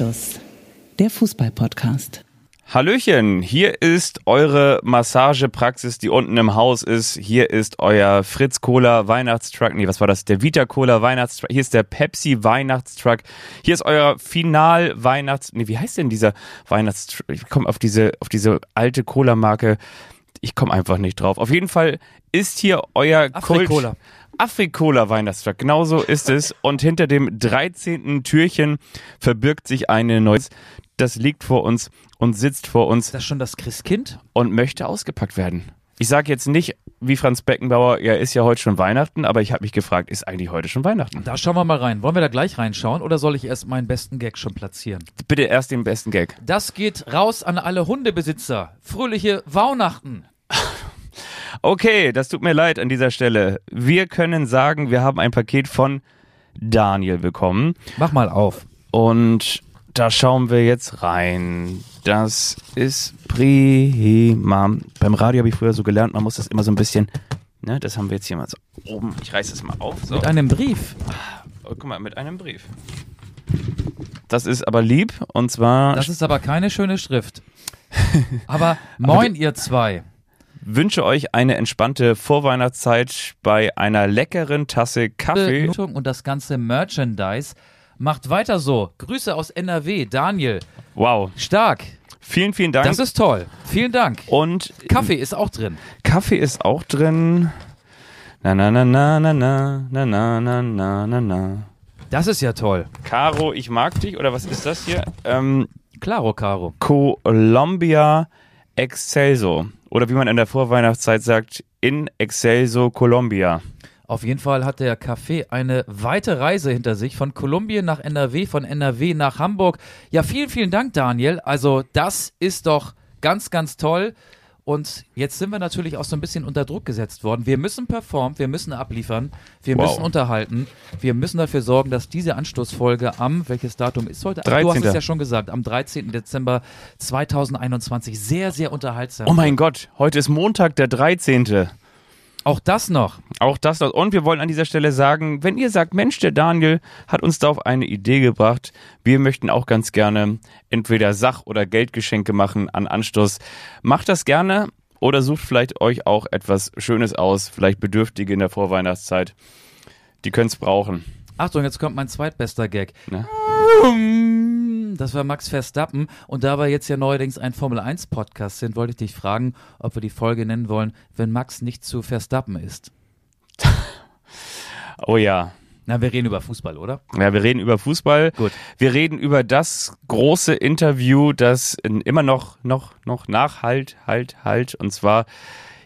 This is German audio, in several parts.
Anstoß, der Fußball-Podcast. Hallöchen, hier ist eure Massagepraxis, die unten im Haus ist. Hier ist euer Fritz Cola Weihnachtstruck. Nee, was war das? Der Vita Cola Weihnachtstruck. Hier ist der Pepsi Weihnachtstruck. Hier ist euer Final Weihnachts... Nee, wie heißt denn dieser Weihnachtstruck? Ich komme auf diese, auf diese alte Cola-Marke. Ich komme einfach nicht drauf. Auf jeden Fall ist hier euer Afrikola. Kult... Afrikola Weihnachtstruck, genau so ist es. Und hinter dem 13. Türchen verbirgt sich eine neues. Das liegt vor uns und sitzt vor uns Ist das schon das Christkind? und möchte ausgepackt werden. Ich sage jetzt nicht, wie Franz Beckenbauer, ja, ist ja heute schon Weihnachten, aber ich habe mich gefragt, ist eigentlich heute schon Weihnachten? Da schauen wir mal rein. Wollen wir da gleich reinschauen oder soll ich erst meinen besten Gag schon platzieren? Bitte erst den besten Gag. Das geht raus an alle Hundebesitzer. Fröhliche Weihnachten. Okay, das tut mir leid an dieser Stelle. Wir können sagen, wir haben ein Paket von Daniel bekommen Mach mal auf. und da schauen wir jetzt rein. Das ist prima. Beim Radio habe ich früher so gelernt, man muss das immer so ein bisschen, ne, das haben wir jetzt hier mal so oben. Ich reiße es mal auf. So. Mit einem Brief. Oh, guck mal, mit einem Brief. Das ist aber lieb und zwar Das ist aber keine schöne Schrift. Aber moin, ihr zwei. Wünsche euch eine entspannte Vorweihnachtszeit bei einer leckeren Tasse Kaffee. Und das ganze Merchandise. Macht weiter so. Grüße aus NRW. Daniel. Wow. Stark. Vielen, vielen Dank. Das ist toll. Vielen Dank. und Kaffee ist auch drin. Kaffee ist auch drin. Na na na na na na na na na na na na. Das ist ja toll. Caro, ich mag dich oder was ist das hier? Ähm, Claro, Caro. Colombia Excelso oder wie man in der Vorweihnachtszeit sagt, in Excelso Colombia. Auf jeden Fall hat der Café eine weite Reise hinter sich von Kolumbien nach NRW, von NRW nach Hamburg. Ja, vielen, vielen Dank, Daniel. Also das ist doch ganz, ganz toll. Und jetzt sind wir natürlich auch so ein bisschen unter Druck gesetzt worden. Wir müssen performen, wir müssen abliefern, wir Wow. müssen unterhalten, wir müssen dafür sorgen, dass diese Anstoßfolge am, welches Datum ist heute? Ach, Du 13.. hast es ja schon gesagt, am 13. Dezember 2021 sehr, sehr unterhaltsam. Oh mein Gott, heute ist Montag, der 13. Auch das noch. Auch das noch. Und wir wollen an dieser Stelle sagen, wenn ihr sagt, Mensch, der Daniel hat uns da auf eine Idee gebracht, wir möchten auch ganz gerne entweder Sach- oder Geldgeschenke machen an Anstoß, macht das gerne oder sucht vielleicht euch auch etwas Schönes aus, vielleicht Bedürftige in der Vorweihnachtszeit. Die können es brauchen. Achtung, jetzt kommt mein zweitbester Gag. Ne? Das war Max Verstappen. Und da wir jetzt ja neuerdings ein Formel-1-Podcast sind, wollte ich dich fragen, ob wir die Folge nennen wollen, wenn Max nicht zu Verstappen ist. Oh ja. Na, wir reden über Fußball, oder? Ja, wir reden über Fußball. Gut. Wir reden über das große Interview, das immer noch, noch, noch nachhalt, halt, halt. Und zwar,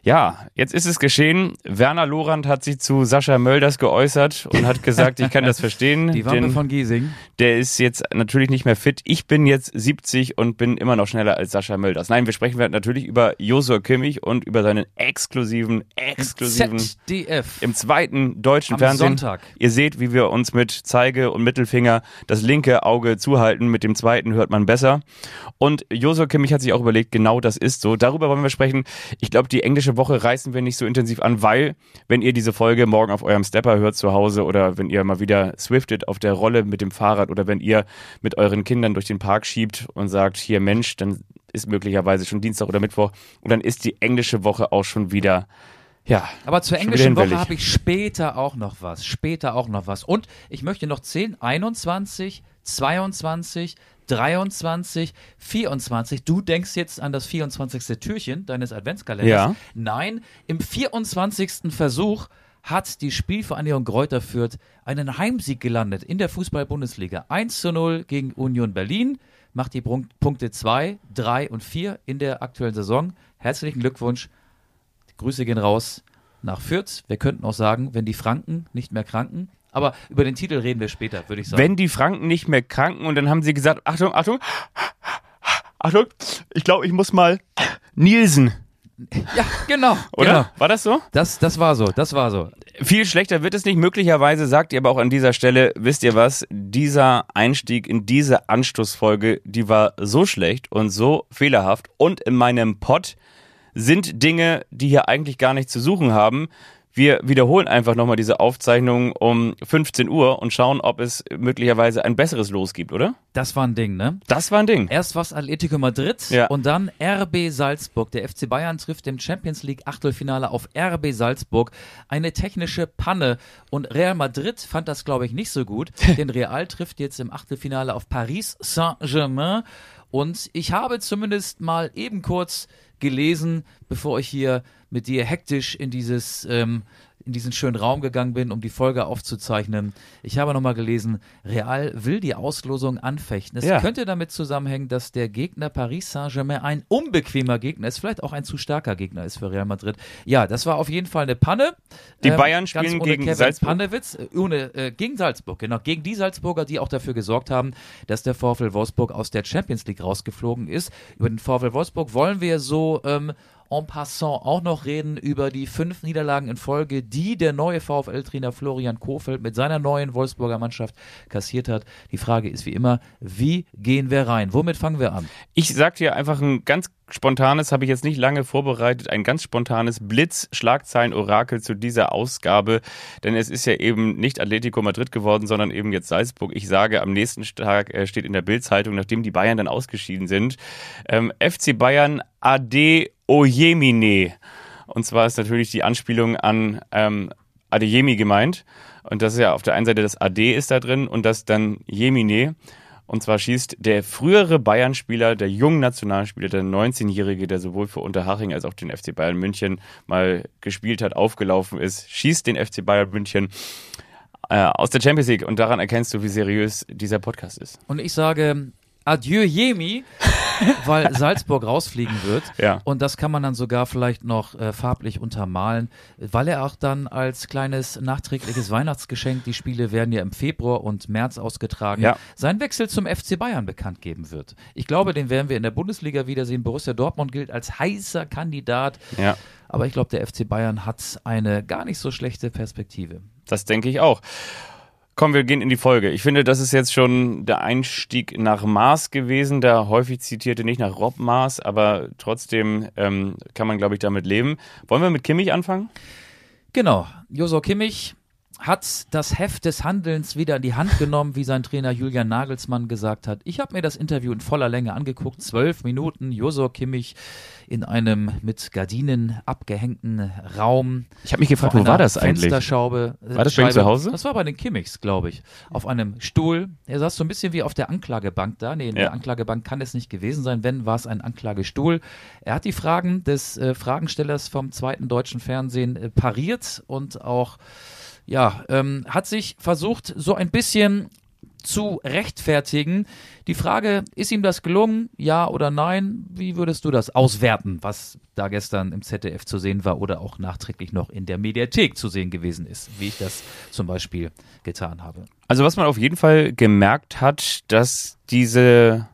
ja, jetzt ist es geschehen. Werner Lorand hat sich zu Sascha Mölders geäußert und hat gesagt, ich kann das verstehen. Die Wampe von Giesing. der ist jetzt natürlich nicht mehr fit. Ich bin jetzt 70 und bin immer noch schneller als Sascha Mölders. Nein, wir sprechen natürlich über Josua Kimmich und über seinen exklusiven, exklusiven ZDF. im zweiten deutschen Am Fernsehen. Sonntag. Ihr seht, wie wir uns mit Zeige und Mittelfinger das linke Auge zuhalten. Mit dem zweiten hört man besser. Und Josua Kimmich hat sich auch überlegt, genau das ist so. Darüber wollen wir sprechen. Ich glaube, die englische Woche reißen wir nicht so intensiv an, weil, wenn ihr diese Folge morgen auf eurem Stepper hört zu Hause oder wenn ihr mal wieder swiftet auf der Rolle mit dem Fahrrad oder wenn ihr mit euren Kindern durch den Park schiebt und sagt, hier Mensch, dann ist möglicherweise schon Dienstag oder Mittwoch und dann ist die englische Woche auch schon wieder, ja. Aber zur englischen Woche habe ich später auch noch was. Später auch noch was. Und ich möchte noch 10, 21, 22, 23, 24. Du denkst jetzt an das 24. Türchen deines Adventskalenders. Ja. Nein, im 24. Versuch hat die Spielvereinigung Greuther Fürth einen Heimsieg gelandet in der Fußball-Bundesliga. 1 zu 0 gegen Union Berlin, macht die Punkte 2, 3 und 4 in der aktuellen Saison. Herzlichen Glückwunsch. Grüße gehen raus nach Fürth. Wir könnten auch sagen, wenn die Franken nicht mehr kranken. Aber über den Titel reden wir später, würde ich sagen. wenn die Franken nicht mehr kranken und dann haben sie gesagt, Achtung, Achtung, Achtung, ich glaube, ich muss mal Nielsen, ja, genau. oder? Genau. War das so? Das, das war so, das war so. Viel schlechter wird es nicht. Möglicherweise sagt ihr aber auch an dieser Stelle, wisst ihr was, dieser Einstieg in diese Anstoßfolge, die war so schlecht und so fehlerhaft und in meinem Pod sind Dinge, die hier eigentlich gar nicht zu suchen haben. Wir wiederholen einfach nochmal diese Aufzeichnung um 15 Uhr und schauen, ob es möglicherweise ein besseres Los gibt, oder? Das war ein Ding, ne? Das war ein Ding. Erst was Atletico Madrid Ja. und dann RB Salzburg. Der FC Bayern trifft im Champions League Achtelfinale auf RB Salzburg. Eine technische Panne. Und Real Madrid fand das, glaube ich, nicht so gut, denn Real trifft jetzt im Achtelfinale auf Paris Saint-Germain. Und ich habe zumindest mal eben kurz gelesen, bevor ich hier mit dir hektisch in dieses ähm, in diesen schönen Raum gegangen bin, um die Folge aufzuzeichnen. Ich habe nochmal gelesen, Real will die Auslosung anfechten. Es Ja. könnte damit zusammenhängen, dass der Gegner Paris Saint-Germain ein unbequemer Gegner ist, vielleicht auch ein zu starker Gegner ist für Real Madrid. Ja, das war auf jeden Fall eine Panne. Die Ähm, Bayern spielen ohne gegen Kevin Salzburg. Panewitz, äh, ohne, äh, gegen Salzburg, genau, gegen die Salzburger, die auch dafür gesorgt haben, dass der VfL Wolfsburg aus der Champions League rausgeflogen ist. Über den VfL Wolfsburg wollen wir so ähm, en passant auch noch reden über die fünf Niederlagen in Folge, die der neue VfL-Trainer Florian Kofeld mit seiner neuen Wolfsburger Mannschaft kassiert hat. Die Frage ist wie immer, wie gehen wir rein? Womit fangen wir an? Ich sag dir einfach ein ganz spontanes, habe ich jetzt nicht lange vorbereitet, ein ganz spontanes Blitz-Schlagzeilen-Orakel zu dieser Ausgabe, denn es ist ja eben nicht Atletico Madrid geworden, sondern eben jetzt Salzburg. Ich sage, am nächsten Tag äh, steht in der Bildzeitung, nachdem die Bayern dann ausgeschieden sind, ähm, FC Bayern Ade Oyemine. Und zwar ist natürlich die Anspielung an ähm, Adeyemi gemeint. Und das ist ja auf der einen Seite das Ade ist da drin und das dann Jemine. Und zwar schießt der frühere Bayern-Spieler, der jungen Nationalspieler, der 19-Jährige, der sowohl für Unterhaching als auch den FC Bayern München mal gespielt hat, aufgelaufen ist, schießt den FC Bayern München äh, aus der Champions League. Und daran erkennst du, wie seriös dieser Podcast ist. Und ich sage Adieu Jemi, weil Salzburg rausfliegen wird. Ja. Und das kann man dann sogar vielleicht noch äh, farblich untermalen, weil er auch dann als kleines nachträgliches Weihnachtsgeschenk, die Spiele werden ja im Februar und März ausgetragen, Ja. seinen Wechsel zum FC Bayern bekannt geben wird. Ich glaube, den werden wir in der Bundesliga wiedersehen. Borussia Dortmund gilt als heißer Kandidat. Ja. Aber ich glaube, der FC Bayern hat eine gar nicht so schlechte Perspektive. Das denke ich auch. Komm, wir gehen in die Folge. Ich finde, das ist jetzt schon der Einstieg nach Mars gewesen. Der häufig zitierte nicht nach Rob Mars, aber trotzdem ähm, kann man, glaube ich, damit leben. Wollen wir mit Kimmich anfangen? Genau, Josor Kimmich hat das Heft des Handelns wieder in die Hand genommen, wie sein Trainer Julian Nagelsmann gesagt hat. Ich habe mir das Interview in voller Länge angeguckt, zwölf Minuten, Josor Kimmich in einem mit Gardinen abgehängten Raum. Ich habe mich gefragt, wo war einer das eigentlich? Fensterschraube. äh, War das Scheibe. zu Hause? Das war bei den Kimmichs, glaube ich. Auf einem Stuhl. Er saß so ein bisschen wie auf der Anklagebank da. Nee, in Ja. der Anklagebank kann es nicht gewesen sein. Wenn, war es ein Anklagestuhl. Er hat die Fragen des äh, Fragenstellers vom zweiten deutschen Fernsehen äh, pariert und auch, ja, ähm, hat sich versucht, so ein bisschen zu rechtfertigen. Die Frage, ist ihm das gelungen? Ja oder nein? Wie würdest du das auswerten, was da gestern im ZDF zu sehen war oder auch nachträglich noch in der Mediathek zu sehen gewesen ist, wie ich das zum Beispiel getan habe? Also was man auf jeden Fall gemerkt hat, dass diese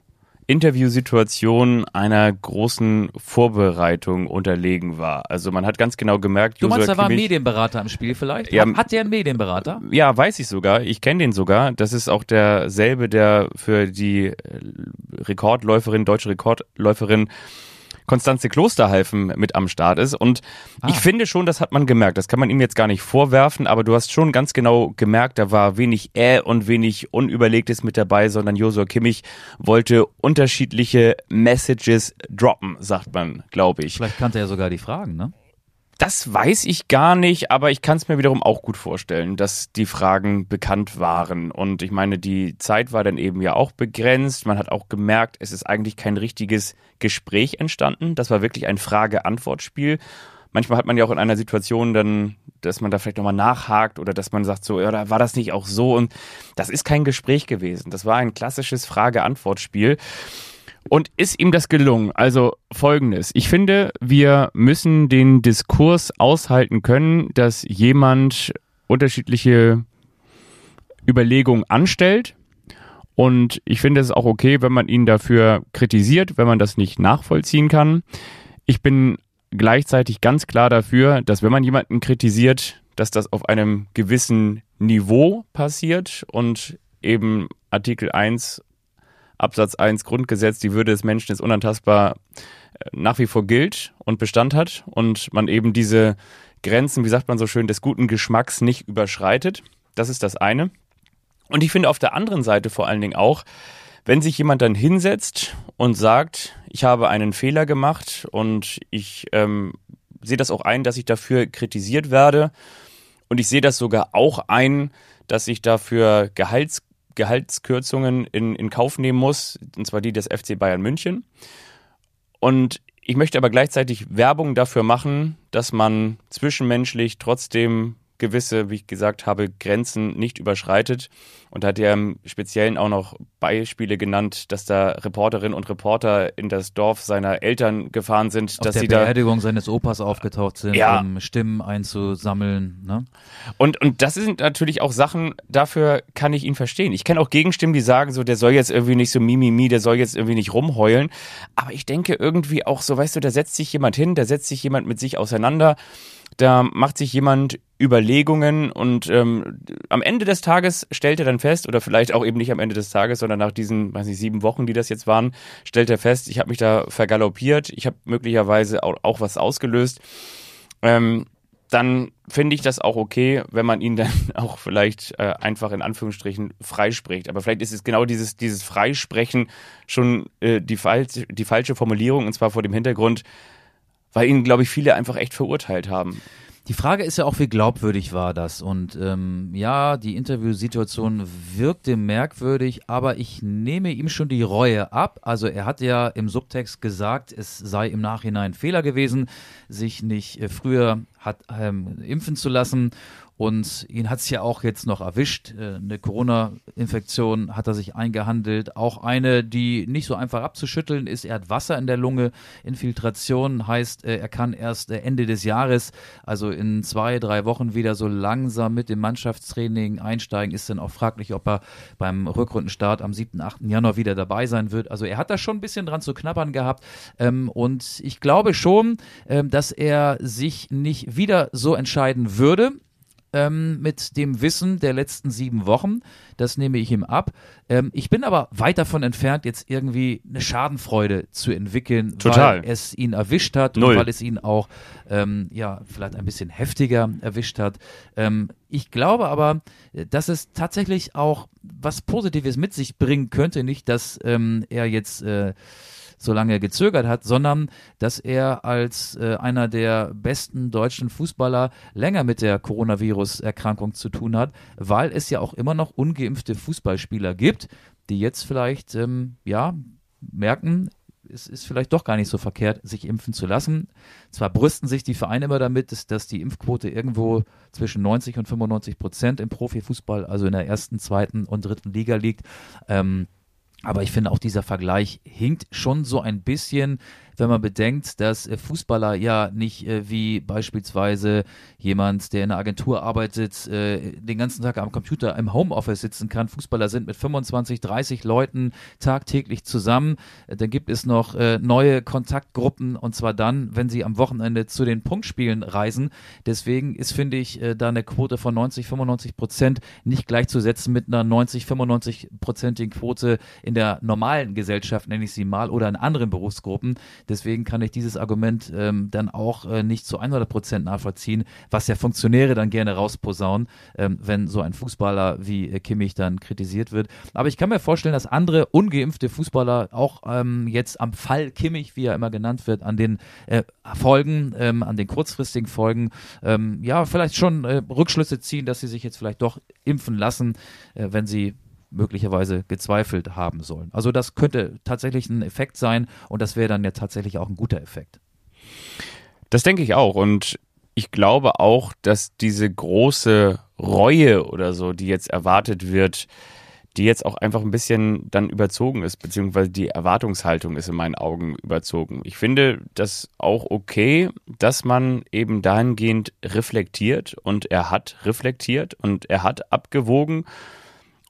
Interviewsituation einer großen Vorbereitung unterlegen war. Also man hat ganz genau gemerkt, Du meinst, Joshua da war ein Medienberater im Spiel vielleicht? Ja, hat, hat der einen Medienberater? Ja, weiß ich sogar. Ich kenne den sogar. Das ist auch derselbe, der für die äh, Rekordläuferin, deutsche Rekordläuferin Konstanze Klosterhalfen mit am Start ist. Und ich finde schon, das hat man gemerkt. Das kann man ihm jetzt gar nicht vorwerfen, aber du hast schon ganz genau gemerkt, da war wenig äh und wenig Unüberlegtes mit dabei, sondern Josua Kimmich wollte unterschiedliche Messages droppen, sagt man, glaube ich. Vielleicht kannte er sogar die Fragen, ne? Das weiß ich gar nicht, aber ich kann es mir wiederum auch gut vorstellen, dass die Fragen bekannt waren. Und ich meine, die Zeit war dann eben ja auch begrenzt. Man hat auch gemerkt, es ist eigentlich kein richtiges Gespräch entstanden. Das war wirklich ein Frage-Antwort-Spiel. Manchmal hat man ja auch in einer Situation dann, dass man da vielleicht nochmal nachhakt oder dass man sagt so, ja, da war das nicht auch so? Und das ist kein Gespräch gewesen. Das war ein klassisches Frage-Antwort-Spiel. Und ist ihm das gelungen? Also folgendes. Ich finde, wir müssen den Diskurs aushalten können, dass jemand unterschiedliche Überlegungen anstellt. Und ich finde es auch okay, wenn man ihn dafür kritisiert, wenn man das nicht nachvollziehen kann. Ich bin gleichzeitig ganz klar dafür, dass wenn man jemanden kritisiert, dass das auf einem gewissen Niveau passiert und eben Artikel 1 Absatz 1 Grundgesetz, die Würde des Menschen ist unantastbar, äh, nach wie vor gilt und Bestand hat und man eben diese Grenzen, wie sagt man so schön, des guten Geschmacks nicht überschreitet. Das ist das eine. Und ich finde auf der anderen Seite vor allen Dingen auch, wenn sich jemand dann hinsetzt und sagt, ich habe einen Fehler gemacht und ich ähm, sehe das auch ein, dass ich dafür kritisiert werde und ich sehe das sogar auch ein, dass ich dafür Gehalts, Gehaltskürzungen in, in Kauf nehmen muss, und zwar die des FC Bayern München. Und ich möchte aber gleichzeitig Werbung dafür machen, dass man zwischenmenschlich trotzdem gewisse, wie ich gesagt habe, Grenzen nicht überschreitet. Und da hat er im Speziellen auch noch Beispiele genannt, dass da Reporterinnen und Reporter in das Dorf seiner Eltern gefahren sind, Auf dass der sie da Beerdigung seines Opas aufgetaucht sind, Ja. um Stimmen einzusammeln. Ne? Und, und das sind natürlich auch Sachen, dafür kann ich ihn verstehen. Ich kenne auch Gegenstimmen, die sagen so, der soll jetzt irgendwie nicht so mimimi, der soll jetzt irgendwie nicht rumheulen. Aber ich denke irgendwie auch so, weißt du, da setzt sich jemand hin, da setzt sich jemand mit sich auseinander, da macht sich jemand Überlegungen und ähm, am Ende des Tages stellt er dann fest, oder vielleicht auch eben nicht am Ende des Tages, sondern nach diesen, weiß nicht, sieben Wochen, die das jetzt waren, stellt er fest, ich habe mich da vergaloppiert, ich habe möglicherweise auch, auch was ausgelöst. Ähm, dann finde ich das auch okay, wenn man ihn dann auch vielleicht äh, einfach in Anführungsstrichen freispricht. Aber vielleicht ist es genau dieses, dieses Freisprechen schon äh, die, falsche, die falsche Formulierung und zwar vor dem Hintergrund, weil ihn, glaube ich, viele einfach echt verurteilt haben. Die Frage ist ja auch, wie glaubwürdig war das? Und ähm, ja, die Interviewsituation wirkte merkwürdig, aber ich nehme ihm schon die Reue ab. Also er hat ja im Subtext gesagt, es sei im Nachhinein Fehler gewesen, sich nicht äh, früher hat ähm, impfen zu lassen. Und ihn hat es ja auch jetzt noch erwischt. Äh, Eine Corona-Infektion hat er sich eingehandelt. Auch eine, die nicht so einfach abzuschütteln ist. Er hat Wasser in der Lunge. Infiltration heißt, äh, er kann erst äh, Ende des Jahres, also in zwei, drei Wochen wieder so langsam mit dem Mannschaftstraining einsteigen. Ist dann auch fraglich, ob er beim Rückrundenstart am 7., 8. Januar wieder dabei sein wird. Also er hat da schon ein bisschen dran zu knabbern gehabt. Ähm, Und ich glaube schon, ähm, dass er sich nicht wieder so entscheiden würde ähm, mit dem Wissen der letzten sieben Wochen. Das nehme ich ihm ab. Ähm, ich bin aber weit davon entfernt, jetzt irgendwie eine Schadenfreude zu entwickeln, Total. weil es ihn erwischt hat Null. und weil es ihn auch ähm, ja vielleicht ein bisschen heftiger erwischt hat. Ähm, ich glaube aber, äh, dass es tatsächlich auch was Positives mit sich bringen könnte. Nicht, dass ähm, er jetzt äh, so lange gezögert hat, sondern dass er als äh, einer der besten deutschen Fußballer länger mit der Coronavirus-Erkrankung zu tun hat, weil es ja auch immer noch ungeimpfte Fußballspieler gibt, die jetzt vielleicht ähm, ja merken, es ist vielleicht doch gar nicht so verkehrt, sich impfen zu lassen. Zwar brüsten sich die Vereine immer damit, dass, dass die Impfquote irgendwo zwischen 90 und 95 Prozent im Profifußball, also in der ersten, zweiten und dritten Liga liegt. Ähm, aber ich finde auch dieser Vergleich hinkt schon so ein bisschen, wenn man bedenkt, dass äh, Fußballer ja nicht äh, wie beispielsweise jemand, der in einer Agentur arbeitet, äh, den ganzen Tag am Computer im Homeoffice sitzen kann. Fußballer sind mit 25, 30 Leuten tagtäglich zusammen. Dann gibt es noch neue Kontaktgruppen und zwar dann, wenn sie am Wochenende zu den Punktspielen reisen. Deswegen ist, finde ich, da eine Quote von 90, 95 Prozent nicht gleichzusetzen mit einer 90, 95 prozentigen Quote in der normalen Gesellschaft, nenne ich sie mal, oder in anderen Berufsgruppen. Deswegen kann ich dieses Argument ähm, dann auch äh, nicht zu 100 Prozent nachvollziehen, was ja Funktionäre dann gerne rausposaunen, ähm, wenn so ein Fußballer wie äh, Kimmich dann kritisiert wird. Aber ich kann mir vorstellen, dass andere ungeimpfte Fußballer auch ähm, jetzt am Fall Kimmich, wie er immer genannt wird, an den äh, Folgen, ähm, an den kurzfristigen Folgen, ähm, ja, vielleicht schon äh, Rückschlüsse ziehen, dass sie sich jetzt vielleicht doch impfen lassen, äh, wenn sie möglicherweise gezweifelt haben sollen. Also das könnte tatsächlich ein Effekt sein und das wäre dann ja tatsächlich auch ein guter Effekt. Das denke ich auch. Und ich glaube auch, dass diese große Reue oder so, die jetzt erwartet wird, die jetzt auch einfach ein bisschen dann überzogen ist, beziehungsweise die Erwartungshaltung ist in meinen Augen überzogen. Ich finde das auch okay, dass man eben dahingehend reflektiert und er hat reflektiert und er hat abgewogen.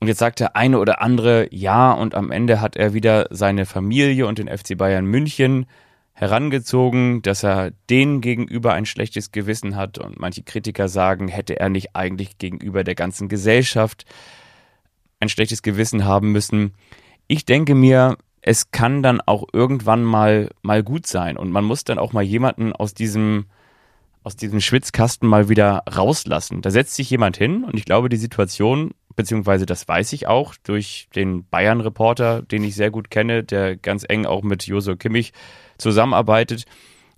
Und jetzt sagt der eine oder andere ja und am Ende hat er wieder seine Familie und den FC Bayern München herangezogen, dass er denen gegenüber ein schlechtes Gewissen hat und manche Kritiker sagen, hätte er nicht eigentlich gegenüber der ganzen Gesellschaft ein schlechtes Gewissen haben müssen. Ich denke mir, es kann dann auch irgendwann mal mal gut sein und man muss dann auch mal jemanden aus diesem aus diesem Schwitzkasten mal wieder rauslassen. Da setzt sich jemand hin und ich glaube, die Situation, beziehungsweise das weiß ich auch durch den Bayern-Reporter, den ich sehr gut kenne, der ganz eng auch mit Joso Kimmich zusammenarbeitet,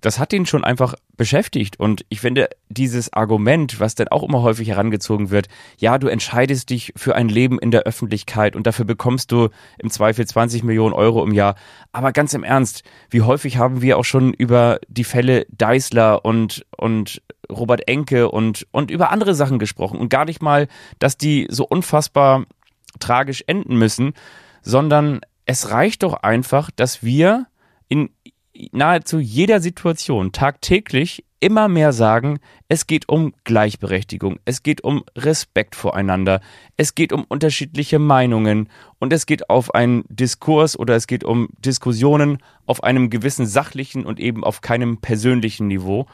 das hat ihn schon einfach beschäftigt. Und ich finde, dieses Argument, was dann auch immer häufig herangezogen wird, ja, du entscheidest dich für ein Leben in der Öffentlichkeit und dafür bekommst du im Zweifel 20 Millionen Euro im Jahr. Aber ganz im Ernst, wie häufig haben wir auch schon über die Fälle Deißler und, und Robert Enke und, und über andere Sachen gesprochen und gar nicht mal, dass die so unfassbar tragisch enden müssen, sondern es reicht doch einfach, dass wir in nahezu jeder Situation tagtäglich immer mehr sagen, es geht um Gleichberechtigung, es geht um Respekt voreinander, es geht um unterschiedliche Meinungen und es geht auf einen Diskurs oder es geht um Diskussionen auf einem gewissen sachlichen und eben auf keinem persönlichen Niveau.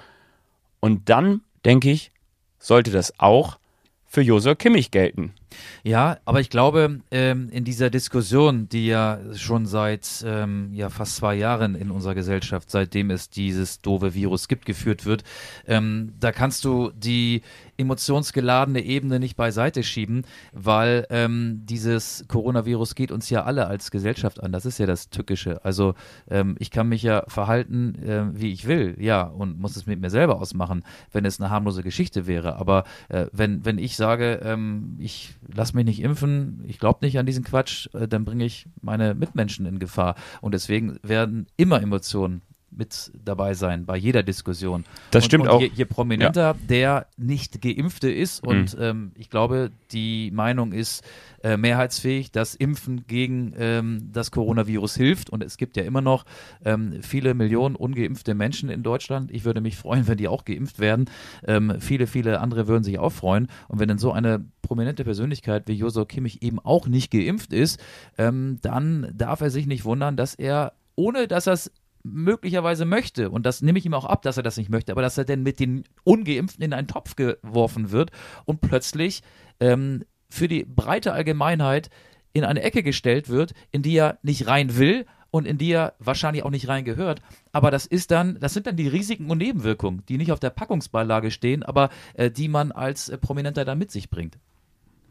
Und dann, denke ich, sollte das auch für Josua Kimmich gelten. Ja, aber ich glaube, ähm, in dieser Diskussion, die ja schon seit ähm, ja, fast zwei Jahren in unserer Gesellschaft, seitdem es dieses doofe Virus gibt, geführt wird, ähm, da kannst du die emotionsgeladene Ebene nicht beiseite schieben, weil ähm, dieses Coronavirus geht uns ja alle als Gesellschaft an. Das ist ja das Tückische. Also ähm, ich kann mich ja verhalten, äh, wie ich will, ja, und muss es mit mir selber ausmachen, wenn es eine harmlose Geschichte wäre. Aber äh, wenn, wenn ich sage, ähm, ich lass mich nicht impfen, ich glaube nicht an diesen Quatsch, äh, dann bringe ich meine Mitmenschen in Gefahr. Und deswegen werden immer Emotionen mit dabei sein bei jeder Diskussion. Das und, stimmt und auch. Je, je prominenter ja. der nicht geimpfte ist und mhm. ähm, ich glaube, die Meinung ist äh, mehrheitsfähig, dass Impfen gegen ähm, das Coronavirus hilft und es gibt ja immer noch ähm, viele Millionen ungeimpfte Menschen in Deutschland. Ich würde mich freuen, wenn die auch geimpft werden. Ähm, viele, viele andere würden sich auch freuen und wenn dann so eine prominente Persönlichkeit wie Josua Kimmich eben auch nicht geimpft ist, ähm, dann darf er sich nicht wundern, dass er ohne dass er es möglicherweise möchte, und das nehme ich ihm auch ab, dass er das nicht möchte, aber dass er denn mit den Ungeimpften in einen Topf geworfen wird und plötzlich ähm, für die breite Allgemeinheit in eine Ecke gestellt wird, in die er nicht rein will und in die er wahrscheinlich auch nicht rein gehört. Aber das ist dann, das sind dann die Risiken und Nebenwirkungen, die nicht auf der Packungsbeilage stehen, aber äh, die man als äh, Prominenter dann mit sich bringt.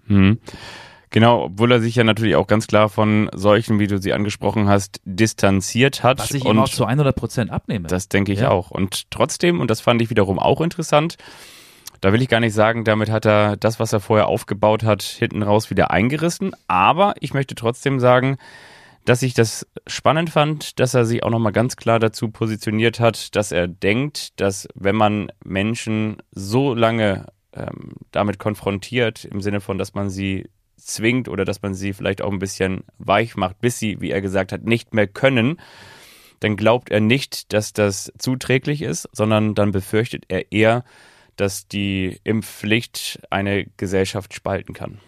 Hm. Genau, obwohl er sich ja natürlich auch ganz klar von solchen, wie du sie angesprochen hast, distanziert hat. Was ich und ihm auch zu 100 Prozent abnehme. Das denke ich ja. auch. Und trotzdem, und das fand ich wiederum auch interessant, da will ich gar nicht sagen, damit hat er das, was er vorher aufgebaut hat, hinten raus wieder eingerissen. Aber ich möchte trotzdem sagen, dass ich das spannend fand, dass er sich auch nochmal ganz klar dazu positioniert hat, dass er denkt, dass wenn man Menschen so lange ähm, damit konfrontiert, im Sinne von, dass man sie zwingt oder dass man sie vielleicht auch ein bisschen weich macht, bis sie, wie er gesagt hat, nicht mehr können, dann glaubt er nicht, dass das zuträglich ist, sondern dann befürchtet er eher, dass die Impfpflicht eine Gesellschaft spalten kann.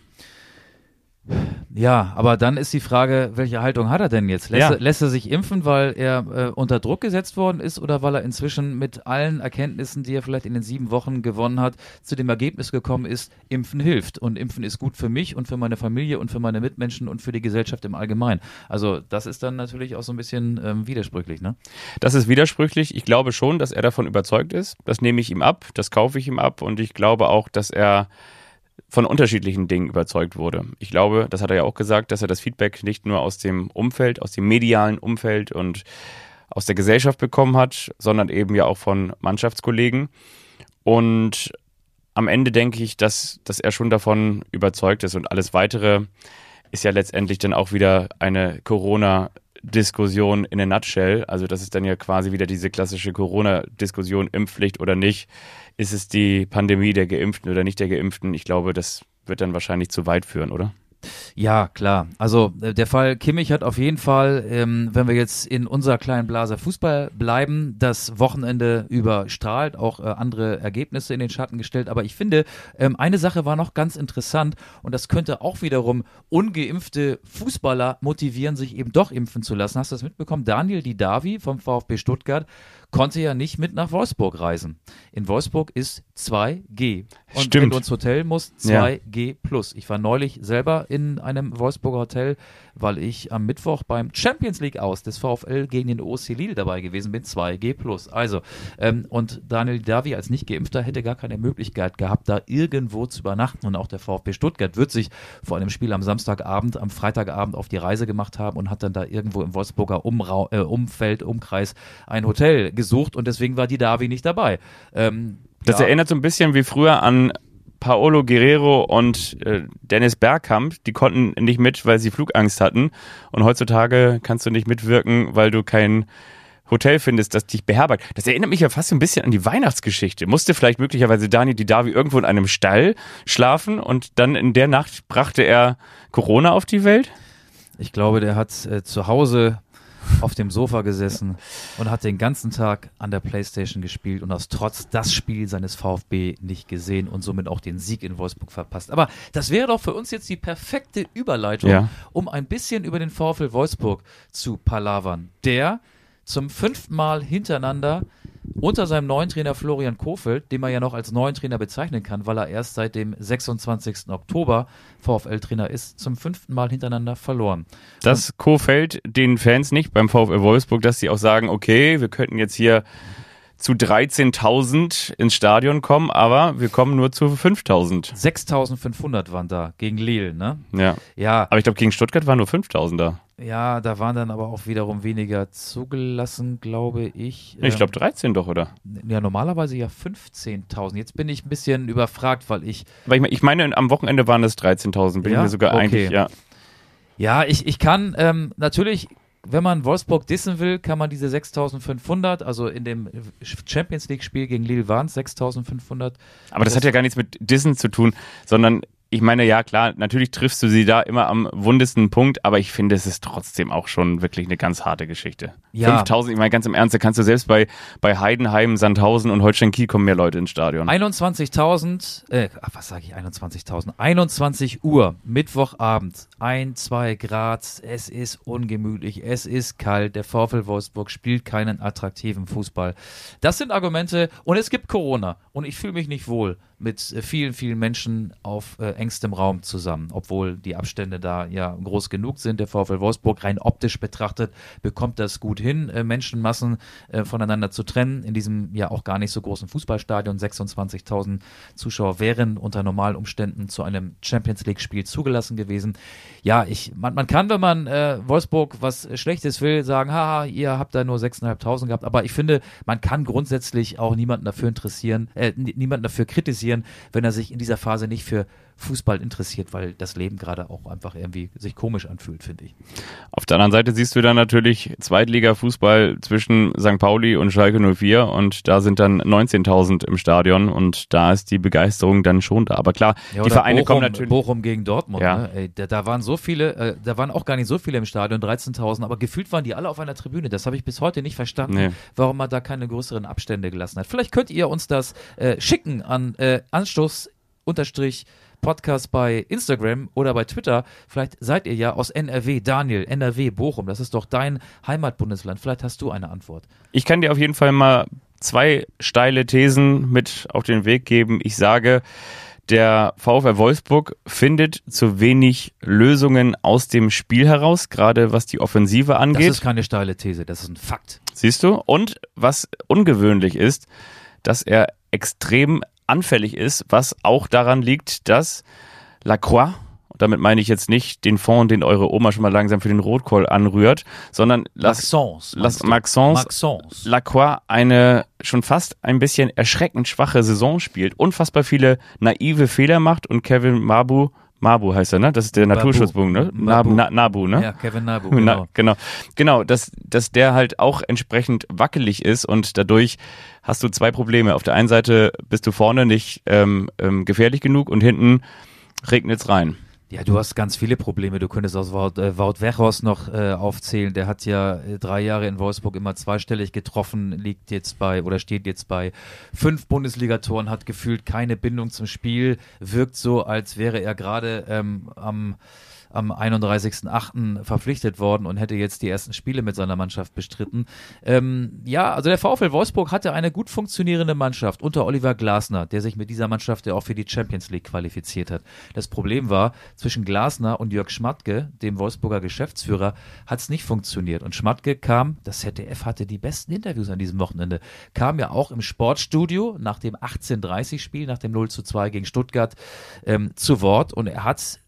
Ja, aber dann ist die Frage, welche Haltung hat er denn jetzt? Lässt, ja. er, lässt er sich impfen, weil er äh, unter Druck gesetzt worden ist oder weil er inzwischen mit allen Erkenntnissen, die er vielleicht in den sieben Wochen gewonnen hat, zu dem Ergebnis gekommen ist, Impfen hilft und Impfen ist gut für mich und für meine Familie und für meine Mitmenschen und für die Gesellschaft im Allgemeinen. Also das ist dann natürlich auch so ein bisschen ähm, widersprüchlich, ne? Das ist widersprüchlich. Ich glaube schon, dass er davon überzeugt ist. Das nehme ich ihm ab, das kaufe ich ihm ab und ich glaube auch, dass er von unterschiedlichen Dingen überzeugt wurde. Ich glaube, das hat er ja auch gesagt, dass er das Feedback nicht nur aus dem Umfeld, aus dem medialen Umfeld und aus der Gesellschaft bekommen hat, sondern eben ja auch von Mannschaftskollegen. Und am Ende denke ich, dass, dass er schon davon überzeugt ist und alles weitere ist ja letztendlich dann auch wieder eine Corona- Diskussion in a nutshell. Also das ist dann ja quasi wieder diese klassische Corona-Diskussion, Impfpflicht oder nicht. Ist es die Pandemie der Geimpften oder nicht der Geimpften? Ich glaube, das wird dann wahrscheinlich zu weit führen, oder? Ja, klar. Also äh, der Fall Kimmich hat auf jeden Fall, ähm, wenn wir jetzt in unserer kleinen Blase Fußball bleiben, das Wochenende überstrahlt, auch äh, andere Ergebnisse in den Schatten gestellt. Aber ich finde, ähm, eine Sache war noch ganz interessant und das könnte auch wiederum ungeimpfte Fußballer motivieren, sich eben doch impfen zu lassen. Hast du das mitbekommen? Daniel Didavi vom VfB Stuttgart konnte ja nicht mit nach Wolfsburg reisen. In Wolfsburg ist 2G. Und Stimmt. wenn du ins Hotel musst, 2G plus. Ich war neulich selber in einem Wolfsburger Hotel, weil ich am Mittwoch beim Champions League aus des VfL gegen den OC Lille dabei gewesen bin, 2G plus. Also, ähm, und Daniel Davi als Nicht-Geimpfter hätte gar keine Möglichkeit gehabt, da irgendwo zu übernachten. Und auch der VfB Stuttgart wird sich vor einem Spiel am Samstagabend, am Freitagabend auf die Reise gemacht haben und hat dann da irgendwo im Wolfsburger Umrau äh, Umfeld, Umkreis ein Hotel gesucht und deswegen war die Davi nicht dabei. Ähm, Das ja. erinnert so ein bisschen wie früher an Paolo Guerrero und äh, Dennis Bergkamp. Die konnten nicht mit, weil sie Flugangst hatten. Und heutzutage kannst du nicht mitwirken, weil du kein Hotel findest, das dich beherbergt. Das erinnert mich ja fast ein bisschen an die Weihnachtsgeschichte. Musste vielleicht möglicherweise Daniel Didavi irgendwo in einem Stall schlafen und dann in der Nacht brachte er Corona auf die Welt? Ich glaube, der hat äh, zu Hause auf dem Sofa gesessen und hat den ganzen Tag an der Playstation gespielt und aus Trotz das Spiel seines VfB nicht gesehen und somit auch den Sieg in Wolfsburg verpasst. Aber das wäre doch für uns jetzt die perfekte Überleitung, Ja. um ein bisschen über den VfL Wolfsburg zu palavern, der zum fünften Mal hintereinander unter seinem neuen Trainer Florian Kofeld, den man ja noch als neuen Trainer bezeichnen kann, weil er erst seit dem 26. Oktober VfL-Trainer ist, zum fünften Mal hintereinander verloren. Das gefällt den Fans nicht beim VfL Wolfsburg, dass sie auch sagen, okay, wir könnten jetzt hier zu 13.000 ins Stadion kommen, aber wir kommen nur zu 5.000. 6500 waren da gegen Lille, ne? Ja. Ja, Aber ich glaube, gegen Stuttgart waren nur 5.000 da. Ja, da waren dann aber auch wiederum weniger zugelassen, glaube ich. Ich glaube Ähm, 13 doch, oder? ja, normalerweise ja 15.000. Jetzt bin ich ein bisschen überfragt, weil ich Weil ich, mein- ich meine, am Wochenende waren es 13.000, bin Ja? ich mir sogar Okay. eigentlich, ja. Ja, ich, ich kann ähm, natürlich, wenn man Wolfsburg dissen will, kann man diese 6500, also in dem Champions League-Spiel gegen Lille waren es 6500. Aber das hat ja gar nichts mit Dissen zu tun, sondern ich meine, ja klar, natürlich triffst du sie da immer am wundesten Punkt, aber ich finde, es ist trotzdem auch schon wirklich eine ganz harte Geschichte. Ja. 5000, ich meine ganz im Ernst, da kannst du selbst bei, bei Heidenheim, Sandhausen und Holstein Kiel kommen mehr Leute ins Stadion. 21.000, äh, was sage ich, 21.000? 21 Uhr, Mittwochabend, 1, 2 Grad, es ist ungemütlich, es ist kalt, der VfL Wolfsburg spielt keinen attraktiven Fußball. Das sind Argumente und es gibt Corona und ich fühle mich nicht wohl mit äh, vielen, vielen Menschen auf äh, engstem Raum zusammen, obwohl die Abstände da ja groß genug sind. Der VfL Wolfsburg rein optisch betrachtet bekommt das gut hin, äh, Menschenmassen äh, voneinander zu trennen. In diesem ja auch gar nicht so großen Fußballstadion 26.000 Zuschauer wären unter normalen Umständen zu einem Champions League Spiel zugelassen gewesen. Ja, ich man, man kann, wenn man äh, Wolfsburg was Schlechtes will, sagen, haha, ihr habt da nur 6.500 gehabt, aber ich finde, man kann grundsätzlich auch niemanden dafür interessieren, äh, niemanden dafür kritisieren, wenn er sich in dieser Phase nicht für Fußball interessiert, weil das Leben gerade auch einfach irgendwie sich komisch anfühlt, finde ich. Auf der anderen Seite siehst du dann natürlich Zweitliga-Fußball zwischen St. Pauli und Schalke 04 und da sind dann 19.000 im Stadion und da ist die Begeisterung dann schon da. Aber klar, Ja, die Vereine Bochum, kommen natürlich. Bochum gegen Dortmund. Ja. Ne? Ey, da, da waren so viele, äh, da waren auch gar nicht so viele im Stadion, 13.000, aber gefühlt waren die alle auf einer Tribüne. Das habe ich bis heute nicht verstanden, Nee. warum man da keine größeren Abstände gelassen hat. Vielleicht könnt ihr uns das äh, schicken an äh, Anstoß unterstrich Podcast bei Instagram oder bei Twitter. Vielleicht seid ihr ja aus NRW, Daniel, NRW, Bochum. Das ist doch dein Heimatbundesland. Vielleicht hast du eine Antwort. Ich kann dir auf jeden Fall mal zwei steile Thesen mit auf den Weg geben. Ich sage, der VfL Wolfsburg findet zu wenig Lösungen aus dem Spiel heraus, gerade was die Offensive Das angeht. ist keine steile These, das ist ein Fakt. Siehst du? Und was ungewöhnlich ist, dass er extrem anfällig ist, was auch daran liegt, dass Lacroix, und damit meine ich jetzt nicht den Fond, den eure Oma schon mal langsam für den Rotkohl anrührt, sondern Maxence. Las? Maxence Maxence. Lacroix eine schon fast ein bisschen erschreckend schwache Saison spielt, unfassbar viele naive Fehler macht und Kevin Mabu, Mabu heißt er, ne? Das ist der Babu. Naturschutzpunkt, ne? Nabu, Na, Nabu, ne? Ja, Kevin Nabu, Na, genau. genau. Genau, dass, dass der halt auch entsprechend wackelig ist und dadurch hast du zwei Probleme. Auf der einen Seite bist du vorne nicht ähm, ähm, gefährlich genug und hinten regnet's rein. Ja, du hast ganz viele Probleme. Du könntest aus Wout, äh, Wout Weghorst noch äh, aufzählen. Der hat ja äh, drei Jahre in Wolfsburg immer zweistellig getroffen, liegt jetzt bei oder steht jetzt bei fünf Bundesligatoren, hat gefühlt keine Bindung zum Spiel, wirkt so, als wäre er gerade ähm, am am 31.08. verpflichtet worden und hätte jetzt die ersten Spiele mit seiner Mannschaft bestritten. Ähm, ja, also der VfL Wolfsburg hatte eine gut funktionierende Mannschaft unter Oliver Glasner, der sich mit dieser Mannschaft ja auch für die Champions League qualifiziert hat. Das Problem war, zwischen Glasner und Jörg Schmatke, dem Wolfsburger Geschäftsführer, hat es nicht funktioniert. Und Schmatke kam, das ZDF hatte die besten Interviews an diesem Wochenende, kam ja auch im Sportstudio nach dem 1830-Spiel, nach dem 0 zu 2 gegen Stuttgart ähm, zu Wort und er hat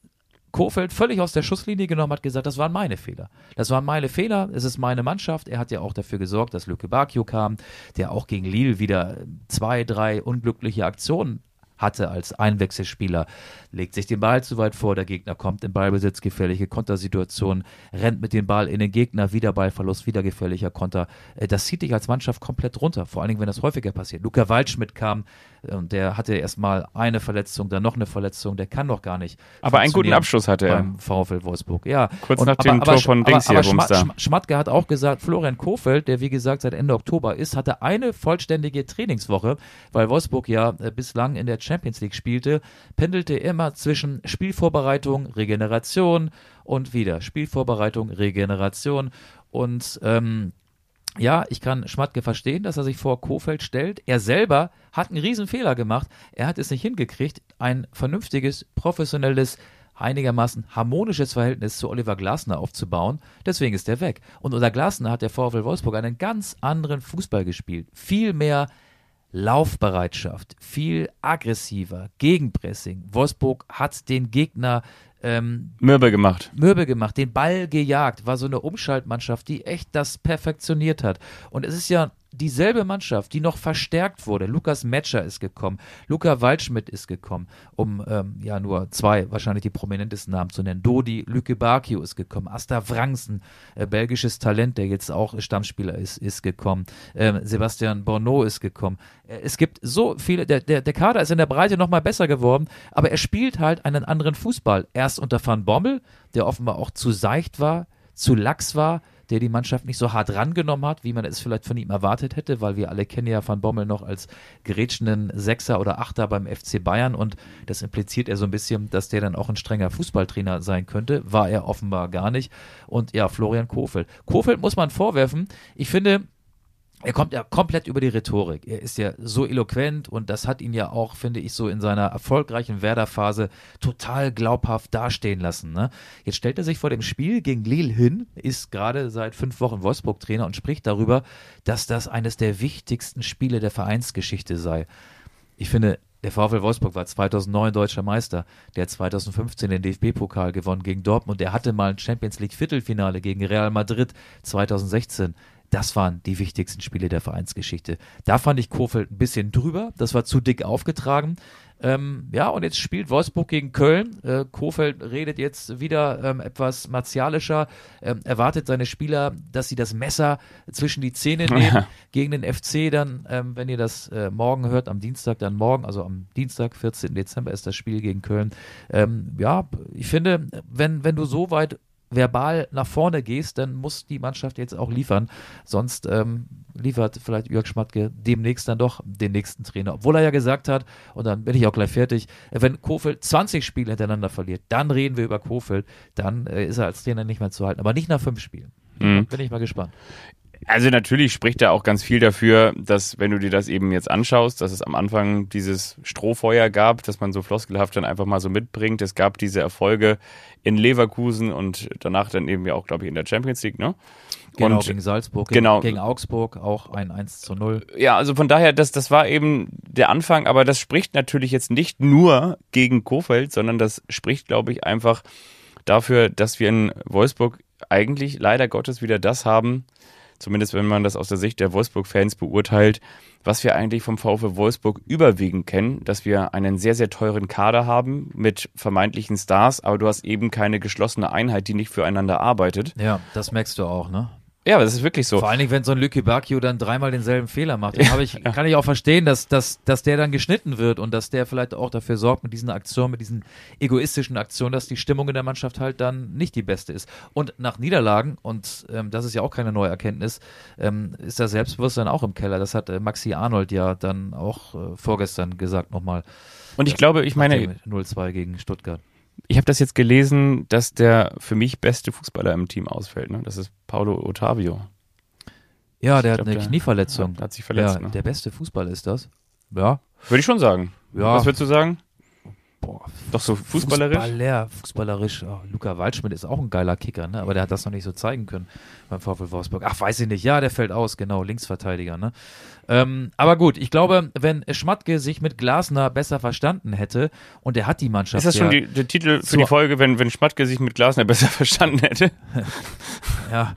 Kofeld völlig aus der Schusslinie genommen, hat gesagt, das waren meine Fehler. Das waren meine Fehler, es ist meine Mannschaft. Er hat ja auch dafür gesorgt, dass Lücke Bakio kam, der auch gegen Lille wieder zwei, drei unglückliche Aktionen hatte als Einwechselspieler, legt sich den Ball zu weit vor, der Gegner kommt in Ballbesitz, gefährliche Kontersituation, rennt mit dem Ball in den Gegner, wieder Ballverlust, wieder gefährlicher Konter. Äh, das zieht dich als Mannschaft komplett runter, vor allen Dingen, wenn das häufiger passiert. Luca Waldschmidt kam, und der hatte erstmal eine Verletzung, dann noch eine Verletzung, der kann doch gar nicht. Aber einen guten Abschluss hatte er. Beim VfL Wolfsburg, ja. Kurz und, nach dem aber, Tor aber, von Dings aber, hier, Schma Schmatke hat auch gesagt, Florian Kofeld, der wie gesagt seit Ende Oktober ist, hatte eine vollständige Trainingswoche, weil Wolfsburg ja äh, bislang in der Champions League spielte, pendelte immer zwischen Spielvorbereitung, Regeneration und wieder Spielvorbereitung, Regeneration und ähm, ja, ich kann Schmatke verstehen, dass er sich vor Kofeld stellt. Er selber hat einen riesen Fehler gemacht. Er hat es nicht hingekriegt, ein vernünftiges, professionelles, einigermaßen harmonisches Verhältnis zu Oliver Glasner aufzubauen. Deswegen ist er weg. Und unter Glasner hat der VfL Wolfsburg einen ganz anderen Fußball gespielt. Viel mehr Laufbereitschaft, viel aggressiver, Gegenpressing. Wolfsburg hat den Gegner ähm, Mürbe gemacht. Mürbe gemacht, den Ball gejagt, war so eine Umschaltmannschaft, die echt das perfektioniert hat. Und es ist ja dieselbe Mannschaft, die noch verstärkt wurde. Lukas Metscher ist gekommen, Luca Waldschmidt ist gekommen, um ähm, ja nur zwei wahrscheinlich die prominentesten Namen zu nennen. Dodi Lücke Bakio ist gekommen, Asta Wrangsen, äh, belgisches Talent, der jetzt auch Stammspieler ist, ist gekommen. Ähm, Sebastian Borneau ist gekommen. Äh, es gibt so viele, der, der, der Kader ist in der Breite nochmal besser geworden, aber er spielt halt einen anderen Fußball. Erst unter Van Bommel, der offenbar auch zu seicht war, zu lax war, der die Mannschaft nicht so hart rangenommen hat, wie man es vielleicht von ihm erwartet hätte, weil wir alle kennen ja Van Bommel noch als gerätschenden Sechser oder Achter beim FC Bayern und das impliziert er so ein bisschen, dass der dann auch ein strenger Fußballtrainer sein könnte. War er offenbar gar nicht. Und ja, Florian Kofeld. Kofeld muss man vorwerfen. Ich finde, er kommt ja komplett über die Rhetorik. Er ist ja so eloquent und das hat ihn ja auch, finde ich, so in seiner erfolgreichen Werder-Phase total glaubhaft dastehen lassen. Ne? Jetzt stellt er sich vor dem Spiel gegen Lille hin, ist gerade seit fünf Wochen Wolfsburg-Trainer und spricht darüber, dass das eines der wichtigsten Spiele der Vereinsgeschichte sei. Ich finde, der VfL Wolfsburg war 2009 deutscher Meister. Der hat 2015 den DFB-Pokal gewonnen gegen Dortmund. Der hatte mal ein Champions League Viertelfinale gegen Real Madrid 2016 das waren die wichtigsten Spiele der Vereinsgeschichte. Da fand ich Kofeld ein bisschen drüber. Das war zu dick aufgetragen. Ähm, ja, und jetzt spielt Wolfsburg gegen Köln. Äh, Kofeld redet jetzt wieder ähm, etwas martialischer, ähm, erwartet seine Spieler, dass sie das Messer zwischen die Zähne nehmen gegen den FC. Dann, ähm, wenn ihr das äh, morgen hört, am Dienstag, dann morgen, also am Dienstag, 14. Dezember ist das Spiel gegen Köln. Ähm, ja, ich finde, wenn, wenn du so weit verbal nach vorne gehst, dann muss die Mannschaft jetzt auch liefern. Sonst ähm, liefert vielleicht Jörg Schmatke demnächst dann doch den nächsten Trainer. Obwohl er ja gesagt hat, und dann bin ich auch gleich fertig, wenn Kofeld 20 Spiele hintereinander verliert, dann reden wir über Kofeld, dann äh, ist er als Trainer nicht mehr zu halten. Aber nicht nach fünf Spielen. Mhm. Bin ich mal gespannt. Also natürlich spricht da auch ganz viel dafür, dass wenn du dir das eben jetzt anschaust, dass es am Anfang dieses Strohfeuer gab, dass man so floskelhaft dann einfach mal so mitbringt. Es gab diese Erfolge in Leverkusen und danach dann eben ja auch, glaube ich, in der Champions League, ne? Genau, und, gegen Salzburg, gegen, genau. gegen Augsburg auch ein 1 zu 0. Ja, also von daher, das, das war eben der Anfang, aber das spricht natürlich jetzt nicht nur gegen Kofeld, sondern das spricht, glaube ich, einfach dafür, dass wir in Wolfsburg eigentlich leider Gottes wieder das haben, zumindest wenn man das aus der Sicht der Wolfsburg-Fans beurteilt, was wir eigentlich vom VfL Wolfsburg überwiegend kennen, dass wir einen sehr, sehr teuren Kader haben mit vermeintlichen Stars, aber du hast eben keine geschlossene Einheit, die nicht füreinander arbeitet. Ja, das merkst du auch, ne? Ja, das ist wirklich so. Vor allen Dingen, wenn so ein Lücke Bacchio dann dreimal denselben Fehler macht, dann ich, ja. kann ich auch verstehen, dass, dass, dass der dann geschnitten wird und dass der vielleicht auch dafür sorgt mit diesen Aktionen, mit diesen egoistischen Aktionen, dass die Stimmung in der Mannschaft halt dann nicht die beste ist. Und nach Niederlagen, und ähm, das ist ja auch keine neue Erkenntnis, ähm, ist das Selbstbewusstsein auch im Keller. Das hat äh, Maxi Arnold ja dann auch äh, vorgestern gesagt nochmal. Und ich glaube, ich meine. 0-2 gegen Stuttgart Ich habe das jetzt gelesen, dass der für mich beste Fußballer im Team ausfällt. Ne? Das ist Paulo Ottavio. Ja, der Ich hat glaub, eine der Knieverletzung. hat sich verletzt, Ja, ne? der beste Fußballer ist das. Ja. Würde ich schon sagen. Ja. Was würdest du sagen? Boah, Doch so fußballerisch? Fußballer, fußballerisch. Oh, Luca Waldschmidt ist auch ein geiler Kicker, ne? aber der hat das noch nicht so zeigen können beim VfL Wolfsburg. Ach, weiß ich nicht. Ja, der fällt aus, genau, Linksverteidiger. Ne? Ähm, aber gut, ich glaube, wenn Schmatke sich mit Glasner besser verstanden hätte und er hat die Mannschaft Ist das schon ja, die, der Titel für die Folge, wenn, wenn Schmatke sich mit Glasner besser verstanden hätte? ja,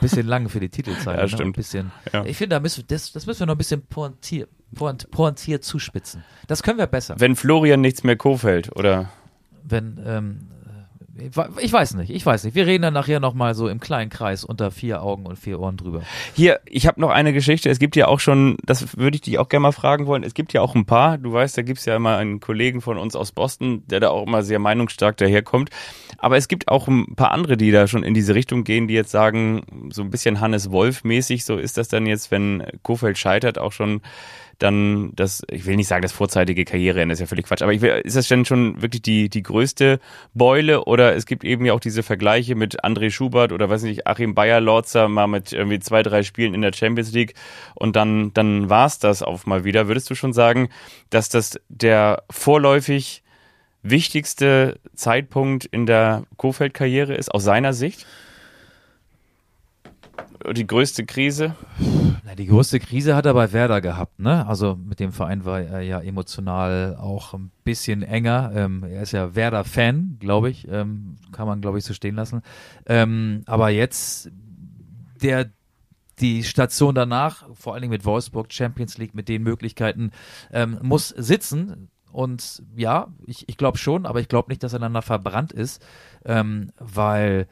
bisschen lang für die Titelzeit. Ja, ne? stimmt. Ein bisschen. Ja. Ich finde, da müssen, das, das müssen wir noch ein bisschen pointiert, point, pointiert zuspitzen. Das können wir besser. Wenn Florian nichts mehr Kofeld oder wenn, ähm, ich we- ich weiß nicht, ich weiß nicht. Wir reden dann nachher nochmal so im kleinen Kreis unter vier Augen und vier Ohren drüber. Hier, ich habe noch eine Geschichte. Es gibt ja auch schon, das würde ich dich auch gerne mal fragen wollen. Es gibt ja auch ein paar. Du weißt, da gibt's ja immer einen Kollegen von uns aus Boston, der da auch immer sehr meinungsstark daherkommt. Aber es gibt auch ein paar andere, die da schon in diese Richtung gehen, die jetzt sagen, so ein bisschen Hannes Wolf-mäßig, so ist das dann jetzt, wenn Kofeld scheitert, auch schon dann das, ich will nicht sagen, das vorzeitige Karriereende ist ja völlig Quatsch, aber ich will, ist das denn schon wirklich die, die größte Beule oder es gibt eben ja auch diese Vergleiche mit André Schubert oder weiß nicht, Achim Bayer-Lorzer mal mit irgendwie zwei, drei Spielen in der Champions League und dann, dann war's das auf mal wieder. Würdest du schon sagen, dass das der vorläufig wichtigste Zeitpunkt in der Kofeld-Karriere ist, aus seiner Sicht? Die größte Krise? Na, die größte Krise hat er bei Werder gehabt, ne? Also mit dem Verein war er ja emotional auch ein bisschen enger. Ähm, er ist ja Werder-Fan, glaube ich. Ähm, kann man, glaube ich, so stehen lassen. Ähm, aber jetzt der die Station danach, vor allen Dingen mit Wolfsburg, Champions League, mit den Möglichkeiten, ähm, muss sitzen. Und ja, ich, ich glaube schon, aber ich glaube nicht, dass er danach verbrannt ist, ähm, weil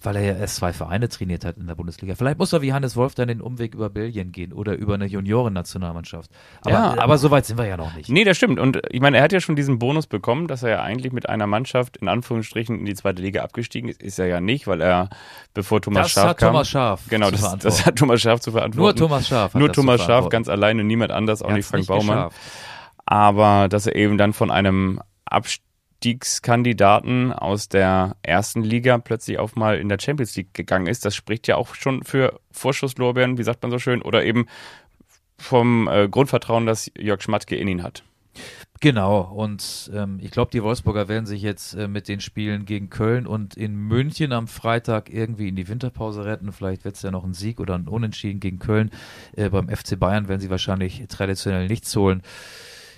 weil er ja erst zwei Vereine trainiert hat in der Bundesliga. Vielleicht muss er wie Hannes Wolf dann den Umweg über Belgien gehen oder über eine Juniorennationalmannschaft. Aber, Ja. aber so weit sind wir ja noch nicht. Nee, das stimmt. Und ich meine, er hat ja schon diesen Bonus bekommen, dass er ja eigentlich mit einer Mannschaft in Anführungsstrichen in die zweite Liga abgestiegen ist. Ist er ja nicht, weil er, bevor Thomas Das Scharf hat kam. Thomas Schaaf Genau, zu das, verantworten. das hat Thomas Scharf zu verantworten. Nur Thomas Schaaf hat Nur Thomas verantworten. ganz alleine, niemand anders, auch nicht Frank nicht Baumann. geschafft. Aber dass er eben dann von einem Abstiegskandidaten aus der ersten Liga plötzlich auch mal in der Champions League gegangen ist, das spricht ja auch schon für Vorschusslorbeeren, wie sagt man so schön, oder eben vom äh, Grundvertrauen, das Jörg Schmatke in ihn hat. Genau, und ähm, ich glaube, die Wolfsburger werden sich jetzt äh, mit den Spielen gegen Köln und in München am Freitag irgendwie in die Winterpause retten. Vielleicht wird es ja noch ein Sieg oder ein Unentschieden gegen Köln. Äh, beim FC Bayern werden sie wahrscheinlich traditionell nichts holen.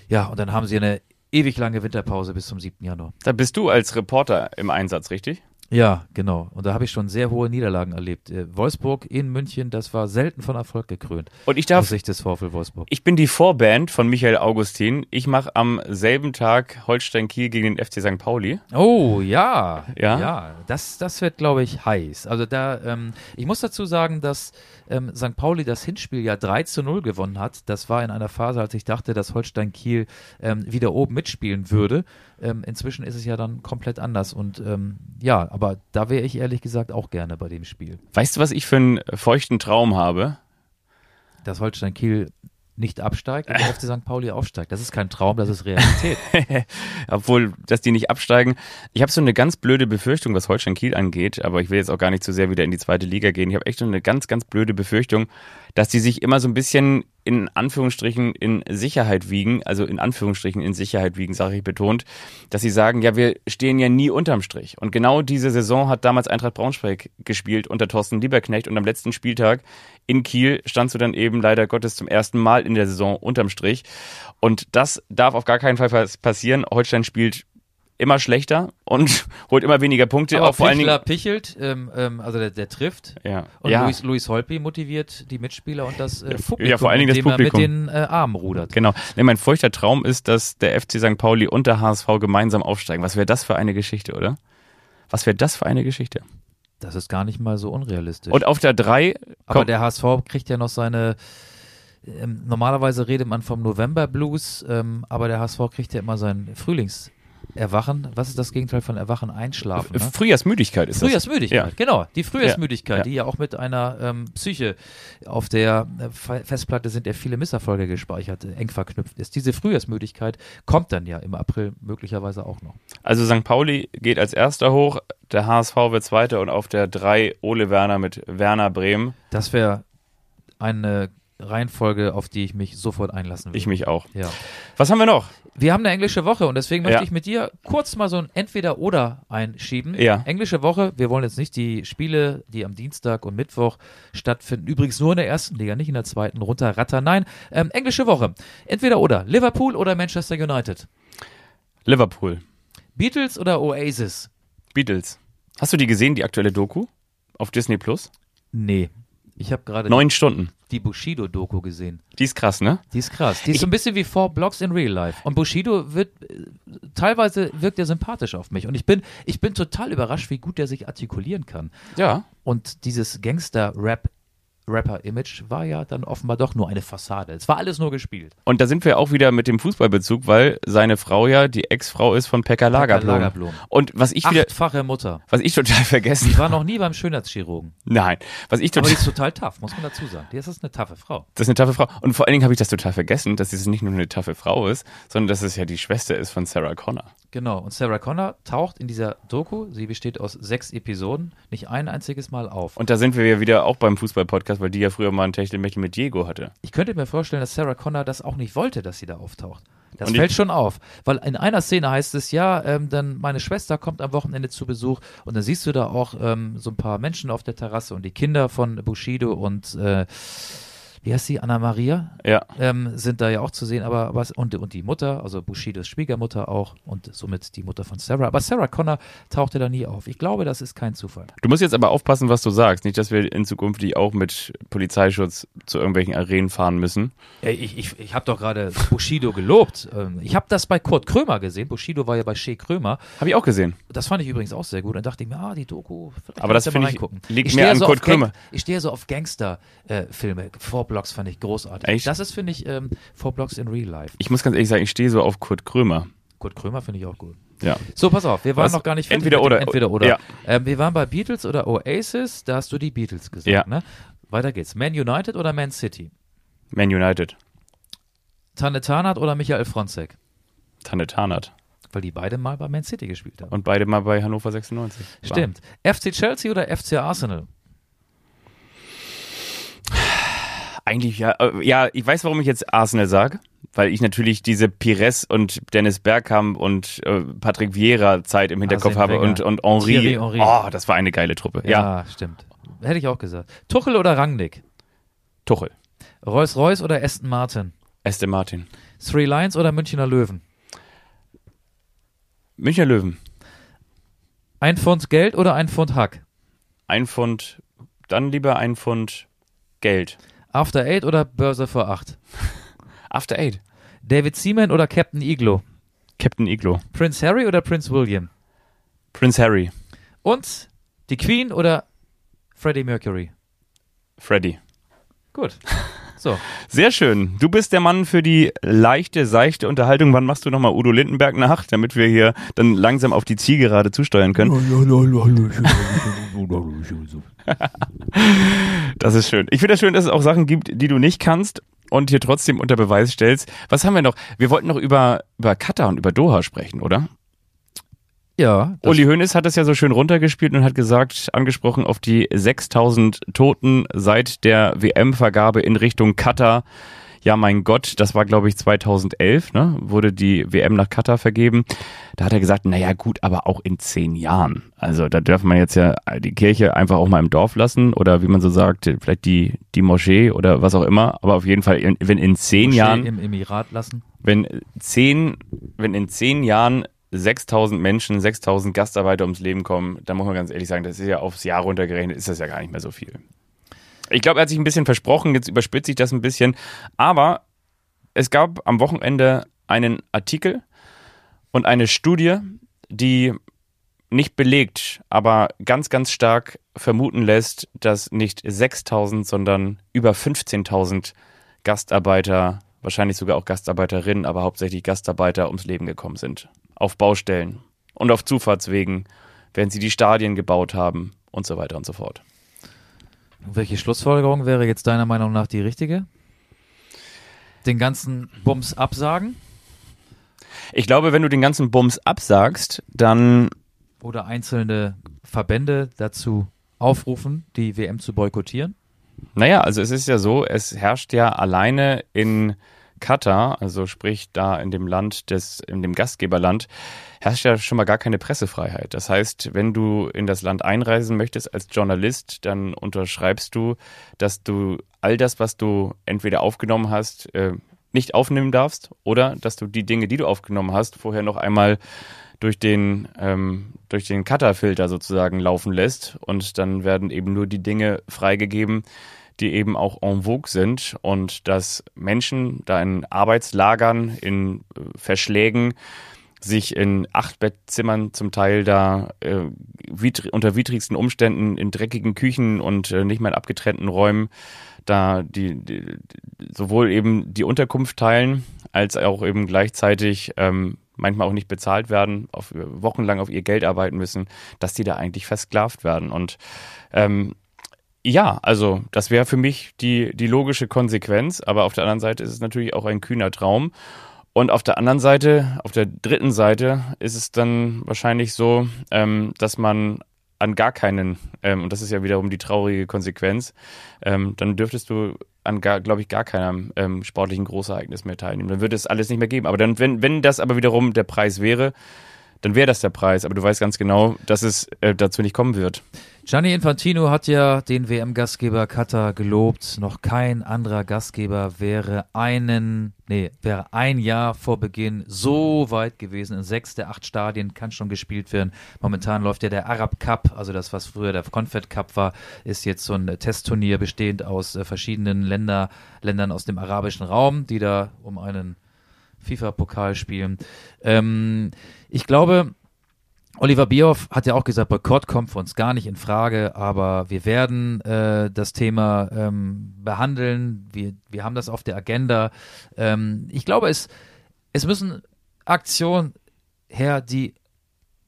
Ja, und dann haben sie eine ewig lange Winterpause bis zum 7. Januar. Da bist du als Reporter im Einsatz, richtig? Ja, genau. Und da habe ich schon sehr hohe Niederlagen erlebt. Äh, Wolfsburg in München, das war selten von Erfolg gekrönt. Und ich Aus darf Sicht des VfL Wolfsburg. Ich bin die Vorband von Michael Augustin. Ich mache am selben Tag Holstein Kiel gegen den FC St. Pauli. Oh, ja. Ja? Ja, das, das wird, glaube ich, heiß. Also da, ähm, ich muss dazu sagen, dass ähm, St. Pauli das Hinspiel ja 3 zu 0 gewonnen hat. Das war in einer Phase, als ich dachte, dass Holstein Kiel ähm, wieder oben mitspielen würde. Ähm, inzwischen ist es ja dann komplett anders. Und ähm, ja, aber da wäre ich ehrlich gesagt auch gerne bei dem Spiel. Weißt du, was ich für einen feuchten Traum habe? Dass Holstein Kiel nicht absteigt und der FC St. Pauli aufsteigt. Das ist kein Traum, das ist Realität. Obwohl, dass die nicht absteigen. Ich habe so eine ganz blöde Befürchtung, was Holstein Kiel angeht, aber ich will jetzt auch gar nicht zu sehr wieder in die zweite Liga gehen. Ich habe echt so eine ganz, ganz blöde Befürchtung, dass die sich immer so ein bisschen in Anführungsstrichen in Sicherheit wiegen, also in Anführungsstrichen in Sicherheit wiegen, sage ich betont, dass sie sagen, ja, wir stehen ja nie unterm Strich. Und genau diese Saison hat damals Eintracht Braunschweig gespielt unter Thorsten Lieberknecht und am letzten Spieltag in Kiel standst du dann eben leider Gottes zum ersten Mal in der Saison unterm Strich. Und das darf auf gar keinen Fall pass- passieren. Holstein spielt immer schlechter und holt immer weniger Punkte. Aber auch vor allen Dingen. pichelt, ähm, ähm, also der, der trifft. Ja, Und ja Luis, Luis Holpi motiviert die Mitspieler und das äh, Ja, Publikum, vor allen Dingen das Publikum. er mit den äh, Armen rudert. genau. Nee, mein feuchter Traum ist, dass der FC St. Pauli und der HSV gemeinsam aufsteigen. Was wäre das für eine Geschichte, oder? Was wäre das für eine Geschichte? Das ist gar nicht mal so unrealistisch. Und auf der 3 Aber der HSV kriegt ja noch seine. Ähm, normalerweise redet man vom November Blues, ähm, aber der HSV kriegt ja immer seinen Frühlings Erwachen, was ist das Gegenteil von Erwachen? Einschlafen. Ne? Frühjahrsmüdigkeit ist Frühjahrsmüdigkeit, Ja. genau. Die Frühjahrsmüdigkeit, Ja, die ja auch mit einer ähm, Psyche auf der äh, Fe- Festplatte sind ja viele Misserfolge gespeichert, äh, eng verknüpft ist. Diese Frühjahrsmüdigkeit kommt dann ja im April möglicherweise auch noch. das. Also St. Pauli geht als erster hoch, der HSV wird zweiter und auf der 3 Ole Werner mit Werner Bremen. Das wäre eine Reihenfolge, auf die ich mich sofort einlassen würde. Ich mich auch. Ja. Was haben wir noch? Wir haben eine englische Woche und deswegen möchte Ja. ich mit dir kurz mal so ein Entweder-Oder einschieben. Ja. Englische Woche, wir wollen jetzt nicht die Spiele, die am Dienstag und Mittwoch stattfinden, übrigens nur in der ersten Liga, nicht in der zweiten, runterrattern. Nein, ähm, englische Woche. Entweder-Oder. Liverpool oder Manchester United. Liverpool. Beatles oder Oasis? Beatles. Hast du die gesehen, die aktuelle Doku? Auf Disney Plus? Nee. Ich habe gerade Neun Stunden. Die Bushido-Doku gesehen. Die ist krass, ne? Die ist krass. Die ist Ich- so ein bisschen wie Four Blocks in Real Life. Und Bushido wird, äh, teilweise wirkt er sympathisch auf mich. Und ich bin, ich bin total überrascht, wie gut er sich artikulieren kann. Ja. Und dieses Gangster-Rap, Rapper-Image war ja dann offenbar doch nur eine Fassade. Es war alles nur gespielt. Und da sind wir auch wieder mit dem Fußballbezug, weil seine Frau ja die Ex-Frau ist von Pekka Lagerblom. Lagerblom. Und was ich wieder, Achtfache Mutter. was ich total vergessen Die war noch nie beim Schönheitschirurgen. Nein, was ich Aber total, die ist total tough, muss man dazu sagen. Die ist eine taffe Frau. das ist eine taffe Frau. Und vor allen Dingen habe ich das total vergessen, dass es nicht nur eine taffe Frau ist, sondern dass es ja die Schwester ist von Sarah Connor. Genau. Und Sarah Connor taucht in dieser Doku, sie besteht aus sechs Episoden, nicht ein einziges Mal auf. Und da sind wir ja wieder auch beim Fußball-Podcast, weil die ja früher mal ein Techtelmechtel mit Diego hatte. Ich könnte mir vorstellen, dass Sarah Connor das auch nicht wollte, dass sie da auftaucht. Das Und fällt schon auf, weil in einer Szene heißt es ja, ähm, dann meine Schwester kommt am Wochenende zu Besuch und dann siehst du da auch ähm, so ein paar Menschen auf der Terrasse und die Kinder von Bushido und äh, wie heißt sie, Anna Maria, Ja. ähm, sind da ja auch zu sehen, aber, aber und, und die Mutter, also Bushidos Schwiegermutter auch und somit die Mutter von Sarah. Aber Sarah Connor tauchte da nie auf. Ich glaube, das ist kein Zufall. Du musst jetzt aber aufpassen, was du sagst. Nicht, dass wir in Zukunft die auch mit Polizeischutz zu irgendwelchen Arenen fahren müssen. Ich ich, ich habe doch gerade Bushido gelobt. Ähm, Ich habe das bei Kurt Krömer gesehen. Bushido war ja bei Shea Krömer. Habe ich auch gesehen. Das fand ich übrigens auch sehr gut. Dann dachte ich mir, ah, die Doku. Aber das mal finde ich- liegt ich mehr an so Kurt auf Gang- Krömer. Ich stehe so auf Gangster-Filme. Four Blocks fand ich großartig. Echt? Das ist, finde ich, ähm, Four Blocks in Real Life. Ich muss ganz ehrlich sagen, ich stehe so auf Kurt Krömer. Kurt Krömer finde ich auch gut. Ja. So, pass auf, wir waren Was? noch gar nicht fertig Entweder oder. Entweder oder. Ja. Ähm, wir waren bei Beatles oder Oasis, da hast du die Beatles gesagt. Ja. Ne? Weiter geht's. Man United oder Man City? Man United. Tanne Tarnath oder Michael Fronzek? Tanne Tarnath. Weil die beide mal bei Man City gespielt haben. Und beide mal bei Hannover 96. waren. Stimmt. FC Chelsea oder FC Arsenal? Eigentlich ja. äh, Ja, ich weiß, warum ich jetzt Arsenal sage. Weil ich natürlich diese Pires und Dennis Bergkamp und äh, Patrick Vieira Zeit im Hinterkopf Arsene habe und, und Henri. Henry. Oh, das war eine geile Truppe. Ja, stimmt. Hätte ich auch gesagt. Tuchel oder Rangnick? Tuchel. Rolls-Royce oder Aston Martin? Aston Martin. Three Lions oder Münchner Löwen? Münchner Löwen. Ein Pfund Geld oder ein Pfund Hack? Ein Pfund, dann lieber ein Pfund Geld. After Eight oder Börse vor Acht? After Eight. David Seaman oder Captain Iglo? Captain Iglo. Prince Harry oder Prince William? Prince Harry. Und die Queen oder Freddie Mercury? Freddy. Gut. So. Sehr schön. Du bist der Mann für die leichte, seichte Unterhaltung. Wann machst du nochmal Udo Lindenberg nach, damit wir hier dann langsam auf die Zielgerade zusteuern können? Das ist schön. Ich finde das schön, dass es auch Sachen gibt, die du nicht kannst und hier trotzdem unter Beweis stellst. Was haben wir noch? Wir wollten noch über, über Katar und über Doha sprechen, oder? Ja. Uli Hoeneß hat das ja so schön runtergespielt und hat gesagt, angesprochen auf die 6000 Toten seit der WM-Vergabe in Richtung Katar. Ja, mein Gott, das war glaube ich 2011, ne? wurde die WM nach Katar vergeben. Da hat er gesagt, naja gut, aber auch in zehn Jahren. Also da darf man jetzt ja die Kirche einfach auch mal im Dorf lassen oder wie man so sagt, vielleicht die, die Moschee oder was auch immer. Aber auf jeden Fall, wenn in zehn Moschee Jahren im Emirat lassen. wenn zehn, wenn in zehn Jahren 6000 Menschen, 6000 Gastarbeiter ums Leben kommen, dann muss man ganz ehrlich sagen, das ist ja aufs Jahr runtergerechnet, ist das ja gar nicht mehr so viel. Ich glaube, er hat sich ein bisschen versprochen, jetzt überspitze ich das ein bisschen, aber es gab am Wochenende einen Artikel und eine Studie, die nicht belegt, aber ganz, ganz stark vermuten lässt, dass nicht 6000, sondern über 15.000 Gastarbeiter wahrscheinlich sogar auch Gastarbeiterinnen, aber hauptsächlich Gastarbeiter ums Leben gekommen sind. Auf Baustellen und auf Zufahrtswegen, während sie die Stadien gebaut haben und so weiter und so fort. Welche Schlussfolgerung wäre jetzt deiner Meinung nach die richtige? Den ganzen Bums absagen? Ich glaube, wenn du den ganzen Bums absagst, dann. Oder einzelne Verbände dazu aufrufen, die WM zu boykottieren? Naja, also es ist ja so, es herrscht ja alleine in Katar, also sprich da in dem Land des, in dem Gastgeberland, herrscht ja schon mal gar keine Pressefreiheit. Das heißt, wenn du in das Land einreisen möchtest als Journalist, dann unterschreibst du, dass du all das, was du entweder aufgenommen hast, äh, nicht aufnehmen darfst oder dass du die Dinge, die du aufgenommen hast, vorher noch einmal durch den, ähm, durch den Cutter-Filter sozusagen laufen lässt und dann werden eben nur die Dinge freigegeben, die eben auch en vogue sind und dass Menschen da in Arbeitslagern, in äh, Verschlägen, sich in Achtbettzimmern zum Teil da äh, unter widrigsten Umständen in dreckigen Küchen und äh, nicht mal in abgetrennten Räumen da die, die sowohl eben die Unterkunft teilen als auch eben gleichzeitig ähm, manchmal auch nicht bezahlt werden, auf, wochenlang auf ihr Geld arbeiten müssen, dass die da eigentlich versklavt werden. Und ähm, ja, also das wäre für mich die, die logische Konsequenz, aber auf der anderen Seite ist es natürlich auch ein kühner Traum. Und auf der anderen Seite, auf der dritten Seite, ist es dann wahrscheinlich so, ähm, dass man an gar keinen, ähm, und das ist ja wiederum die traurige Konsequenz, ähm, dann dürftest du an, glaube ich, gar keinem ähm, sportlichen Großereignis mehr teilnehmen. Dann würde es alles nicht mehr geben. Aber dann, wenn, wenn das aber wiederum der Preis wäre, dann wäre das der Preis. Aber du weißt ganz genau, dass es äh, dazu nicht kommen wird. Gianni Infantino hat ja den WM-Gastgeber Katar gelobt. Noch kein anderer Gastgeber wäre einen, nee, wäre ein Jahr vor Beginn so weit gewesen. In sechs der acht Stadien kann schon gespielt werden. Momentan läuft ja der Arab Cup, also das, was früher der Confed Cup war, ist jetzt so ein Testturnier bestehend aus äh, verschiedenen Länder, Ländern aus dem arabischen Raum, die da um einen FIFA-Pokal spielen. Ähm, ich glaube, Oliver Bierhoff hat ja auch gesagt, Boykott kommt für uns gar nicht in Frage, aber wir werden äh, das Thema ähm, behandeln. Wir, wir haben das auf der Agenda. Ähm, ich glaube, es, es müssen Aktionen her, die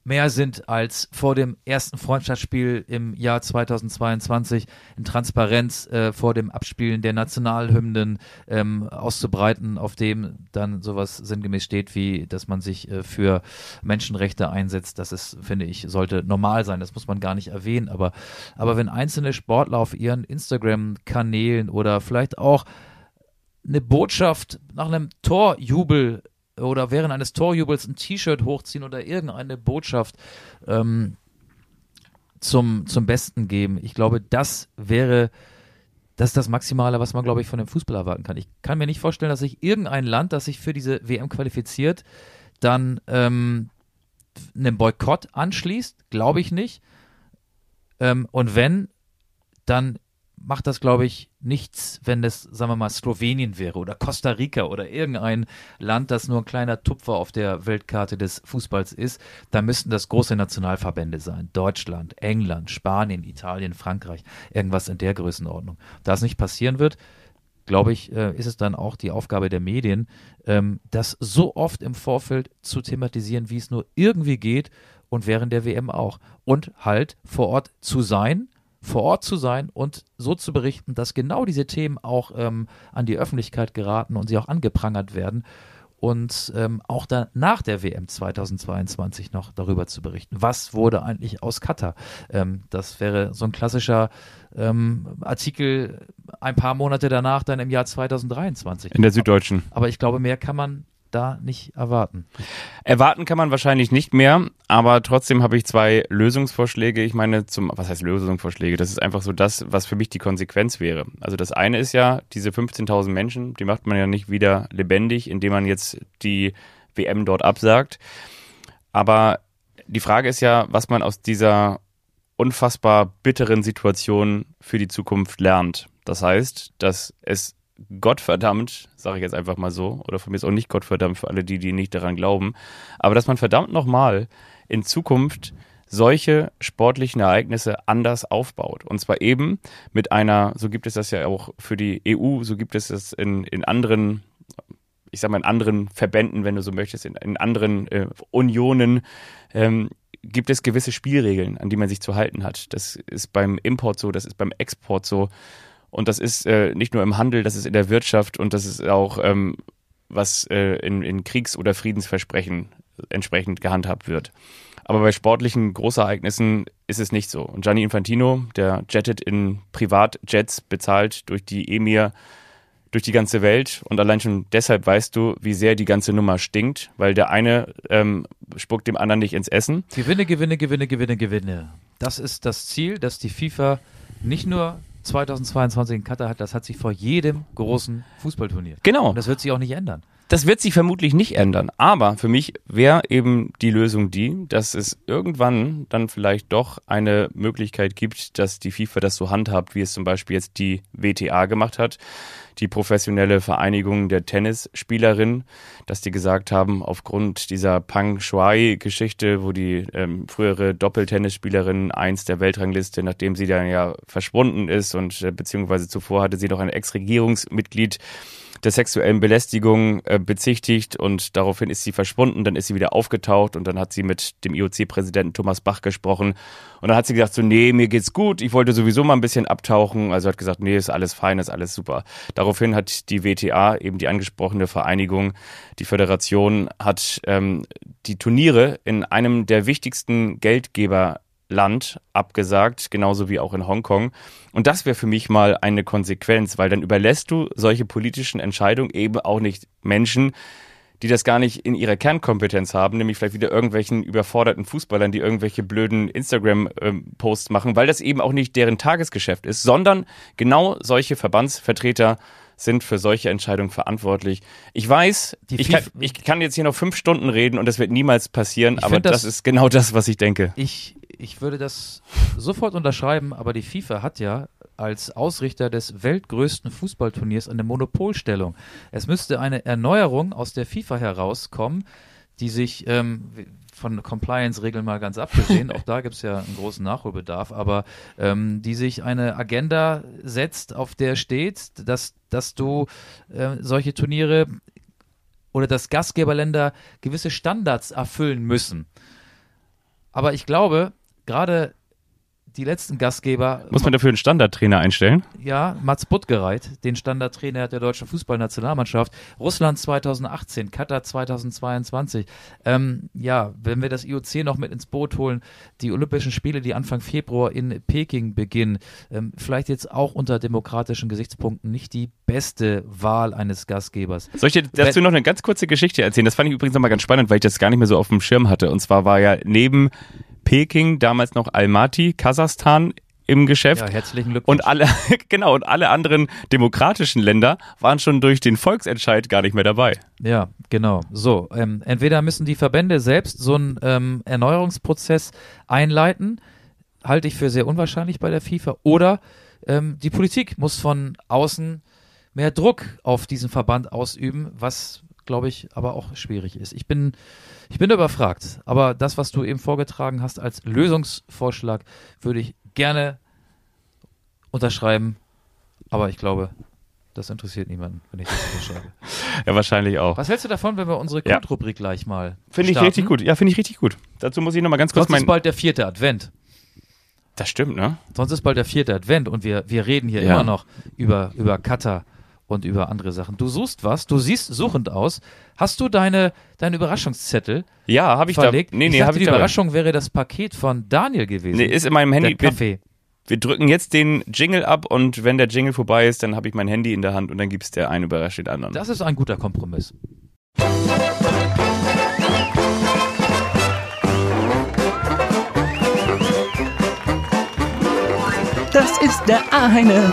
mehr sind als vor dem ersten Freundschaftsspiel im Jahr 2022 in Transparenz äh, vor dem Abspielen der Nationalhymnen ähm, auszubreiten, auf dem dann sowas sinngemäß steht, wie dass man sich äh, für Menschenrechte einsetzt. Das ist, finde ich, sollte normal sein. Das muss man gar nicht erwähnen. Aber, aber wenn einzelne Sportler auf ihren Instagram-Kanälen oder vielleicht auch eine Botschaft nach einem Torjubel oder während eines Torjubels ein T-Shirt hochziehen oder irgendeine Botschaft ähm, zum, zum Besten geben. Ich glaube, das wäre das ist das Maximale, was man, glaube ich, von dem Fußball erwarten kann. Ich kann mir nicht vorstellen, dass sich irgendein Land, das sich für diese WM qualifiziert, dann ähm, einem Boykott anschließt. Glaube ich nicht. Ähm, und wenn, dann macht das, glaube ich, nichts, wenn das, sagen wir mal, Slowenien wäre oder Costa Rica oder irgendein Land, das nur ein kleiner Tupfer auf der Weltkarte des Fußballs ist. Da müssten das große Nationalverbände sein. Deutschland, England, Spanien, Italien, Frankreich. Irgendwas in der Größenordnung. Da es nicht passieren wird, glaube ich, äh, ist es dann auch die Aufgabe der Medien, ähm, das so oft im Vorfeld zu thematisieren, wie es nur irgendwie geht und während der WM auch. Und halt vor Ort zu sein, vor Ort zu sein und so zu berichten, dass genau diese Themen auch ähm, an die Öffentlichkeit geraten und sie auch angeprangert werden und ähm, auch dann nach der WM 2022 noch darüber zu berichten. Was wurde eigentlich aus Katar? Ähm, das wäre so ein klassischer ähm, Artikel ein paar Monate danach, dann im Jahr 2023. In der Süddeutschen. Aber ich glaube, mehr kann man da nicht erwarten? Erwarten kann man wahrscheinlich nicht mehr, aber trotzdem habe ich zwei Lösungsvorschläge. Ich meine, zum, was heißt Lösungsvorschläge? Das ist einfach so das, was für mich die Konsequenz wäre. Also das eine ist ja, diese 15.000 Menschen, die macht man ja nicht wieder lebendig, indem man jetzt die WM dort absagt. Aber die Frage ist ja, was man aus dieser unfassbar bitteren Situation für die Zukunft lernt. Das heißt, dass es Gottverdammt, sage ich jetzt einfach mal so, oder von mir ist auch nicht Gottverdammt für alle die, die nicht daran glauben, aber dass man verdammt nochmal in Zukunft solche sportlichen Ereignisse anders aufbaut. Und zwar eben mit einer, so gibt es das ja auch für die EU, so gibt es das in, in anderen ich sag mal, in anderen Verbänden, wenn du so möchtest, in, in anderen äh, Unionen, ähm, gibt es gewisse Spielregeln, an die man sich zu halten hat. Das ist beim Import so, das ist beim Export so. Und das ist äh, nicht nur im Handel, das ist in der Wirtschaft und das ist auch, ähm, was äh, in, in Kriegs- oder Friedensversprechen entsprechend gehandhabt wird. Aber bei sportlichen Großereignissen ist es nicht so. Und Gianni Infantino, der jettet in Privatjets bezahlt durch die Emir durch die ganze Welt und allein schon deshalb weißt du, wie sehr die ganze Nummer stinkt, weil der eine ähm, spuckt dem anderen nicht ins Essen. Gewinne, Gewinne, Gewinne, Gewinne, Gewinne. Das ist das Ziel, das die FIFA nicht nur 2022 in Katar hat, das hat sich vor jedem großen Fußballturnier. Genau. Und das wird sich auch nicht ändern. Das wird sich vermutlich nicht ändern, aber für mich wäre eben die Lösung die, dass es irgendwann dann vielleicht doch eine Möglichkeit gibt, dass die FIFA das so handhabt, wie es zum Beispiel jetzt die WTA gemacht hat, die professionelle Vereinigung der Tennisspielerinnen, dass die gesagt haben, aufgrund dieser Pang Shuai-Geschichte, wo die ähm, frühere Doppeltennisspielerin eins der Weltrangliste, nachdem sie dann ja verschwunden ist und äh, beziehungsweise zuvor hatte sie noch ein Ex-Regierungsmitglied der sexuellen Belästigung äh, bezichtigt und daraufhin ist sie verschwunden, dann ist sie wieder aufgetaucht und dann hat sie mit dem IOC-Präsidenten Thomas Bach gesprochen und dann hat sie gesagt so, nee, mir geht's gut, ich wollte sowieso mal ein bisschen abtauchen, also hat gesagt, nee, ist alles fein, ist alles super. Daraufhin hat die WTA, eben die angesprochene Vereinigung, die Föderation, hat ähm, die Turniere in einem der wichtigsten Geldgeber Land abgesagt, genauso wie auch in Hongkong. Und das wäre für mich mal eine Konsequenz, weil dann überlässt du solche politischen Entscheidungen eben auch nicht Menschen, die das gar nicht in ihrer Kernkompetenz haben, nämlich vielleicht wieder irgendwelchen überforderten Fußballern, die irgendwelche blöden Instagram-Posts machen, weil das eben auch nicht deren Tagesgeschäft ist, sondern genau solche Verbandsvertreter sind für solche Entscheidungen verantwortlich. Ich weiß, ich kann, ich kann, jetzt hier noch fünf Stunden reden und das wird niemals passieren, aber das, das, ist genau das, was ich denke. Ich, ich würde das sofort unterschreiben, aber die FIFA hat ja als Ausrichter des weltgrößten Fußballturniers eine Monopolstellung. Es müsste eine Erneuerung aus der FIFA herauskommen, die sich ähm, von Compliance-Regeln mal ganz abgesehen, auch da gibt es ja einen großen Nachholbedarf, aber ähm, die sich eine Agenda setzt, auf der steht, dass, dass du äh, solche Turniere oder dass Gastgeberländer gewisse Standards erfüllen müssen. Aber ich glaube, gerade die letzten Gastgeber. Muss man dafür einen Standardtrainer einstellen? Ja, Mats Buttgereit, den Standardtrainer der deutschen Fußballnationalmannschaft. Russland 2018, Katar 2022. Ähm, ja, wenn wir das IOC noch mit ins Boot holen, die Olympischen Spiele, die Anfang Februar in Peking beginnen, ähm, vielleicht jetzt auch unter demokratischen Gesichtspunkten nicht die beste Wahl eines Gastgebers. Soll ich dir dazu noch eine ganz kurze Geschichte erzählen? Das fand ich übrigens nochmal ganz spannend, weil ich das gar nicht mehr so auf dem Schirm hatte. Und zwar war ja neben Peking, damals noch Almaty, Kasachstan im Geschäft. Ja, herzlichen Glückwunsch. Und alle, genau, und alle anderen demokratischen Länder waren schon durch den Volksentscheid gar nicht mehr dabei. Ja, genau. So, ähm, entweder müssen die Verbände selbst so einen ähm, Erneuerungsprozess einleiten, halte ich für sehr unwahrscheinlich bei der FIFA, oder ähm, die Politik muss von außen mehr Druck auf diesen Verband ausüben, was glaube ich, aber auch schwierig ist. Ich bin, ich bin überfragt, aber das, was du eben vorgetragen hast als Lösungsvorschlag, würde ich gerne unterschreiben, aber ich glaube, das interessiert niemanden, wenn ich das unterschreibe. ja, wahrscheinlich auch. Was hältst du davon, wenn wir unsere Kultrubrik ja. gleich mal Finde ich richtig gut. Ja, finde ich richtig gut. Dazu muss ich nochmal ganz kurz Sonst ist bald der vierte Advent. Das stimmt, ne? Sonst ist bald der vierte Advent und wir, wir reden hier ja. immer noch über, über Katar und über andere Sachen. Du suchst was, du siehst suchend aus. Hast du deine, deine Überraschungszettel Ja, habe ich verlegt? da. Nee, nee, ich dachte, die Überraschung wäre das Paket von Daniel gewesen. Nee, ist in meinem Handy. Der Kaffee. Wir, wir drücken jetzt den Jingle ab und wenn der Jingle vorbei ist, dann habe ich mein Handy in der Hand und dann gibt es der eine überrascht den anderen. Das ist ein guter Kompromiss. Das ist der eine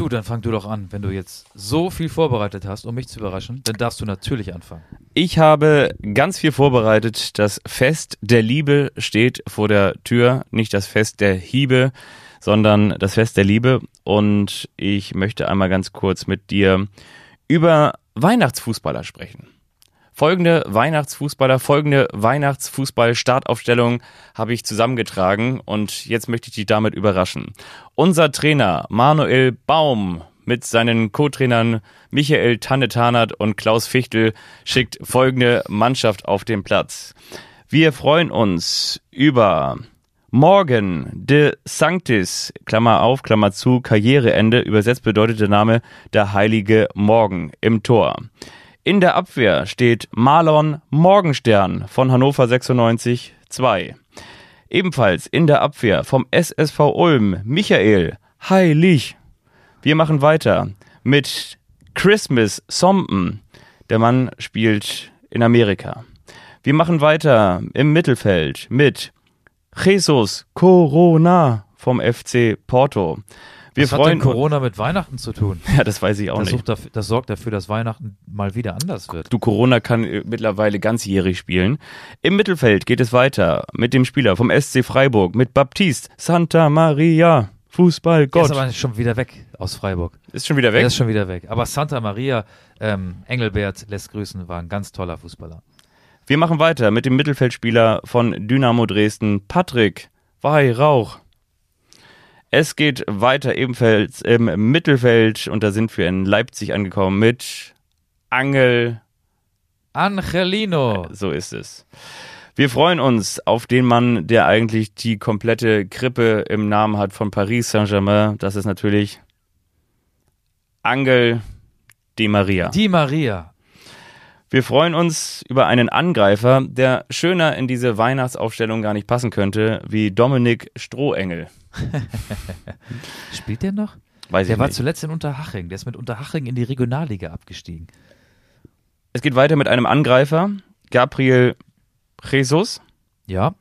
Du, dann fang du doch an. Wenn du jetzt so viel vorbereitet hast, um mich zu überraschen, dann darfst du natürlich anfangen. Ich habe ganz viel vorbereitet. Das Fest der Liebe steht vor der Tür. Nicht das Fest der Hiebe, sondern das Fest der Liebe. Und ich möchte einmal ganz kurz mit dir über Weihnachtsfußballer sprechen. Folgende Weihnachtsfußballer, folgende Weihnachtsfußball-Startaufstellung habe ich zusammengetragen und jetzt möchte ich dich damit überraschen. Unser Trainer Manuel Baum mit seinen Co-Trainern Michael Tannetanert und Klaus Fichtel schickt folgende Mannschaft auf den Platz. Wir freuen uns über Morgan de Sanctis, Klammer auf, Klammer zu, Karriereende, übersetzt bedeutet der Name der heilige Morgen im Tor. In der Abwehr steht Marlon Morgenstern von Hannover 96 2. Ebenfalls in der Abwehr vom SSV Ulm Michael Heilig. Wir machen weiter mit Christmas Sompen. Der Mann spielt in Amerika. Wir machen weiter im Mittelfeld mit Jesus Corona vom FC Porto. Wir Was hat freuen denn Corona mit Weihnachten zu tun? Ja, das weiß ich auch Das, nicht. dafür, das sorgt dafür, dass Weihnachten mal wieder anders wird. Du, Corona kann äh, mittlerweile ganzjährig spielen. Im Mittelfeld geht es weiter mit dem Spieler vom SC Freiburg, mit Baptiste Santa Maria. Fußball, Der Gott. ist aber schon wieder weg aus Freiburg. Ist schon wieder Der weg. ist schon wieder weg. Aber Santa Maria, ähm, Engelbert lässt grüßen, war ein ganz toller Fußballer. Wir machen weiter mit dem Mittelfeldspieler von Dynamo Dresden, Patrick Weihrauch. Es geht weiter ebenfalls im Mittelfeld und da sind wir in Leipzig angekommen mit Angel Angelino. So ist es. Wir freuen uns auf den Mann, der eigentlich die komplette Krippe im Namen hat von Paris Saint-Germain. Das ist natürlich Angel Di Maria. Di Maria. Wir freuen uns über einen Angreifer, der schöner in diese Weihnachtsaufstellung gar nicht passen könnte, wie Dominik Strohengel. Spielt der noch? Weiß Der war nicht. zuletzt in Unterhaching. Der ist mit Unterhaching in die Regionalliga abgestiegen. Es geht weiter mit einem Angreifer, Gabriel Jesus. Ja.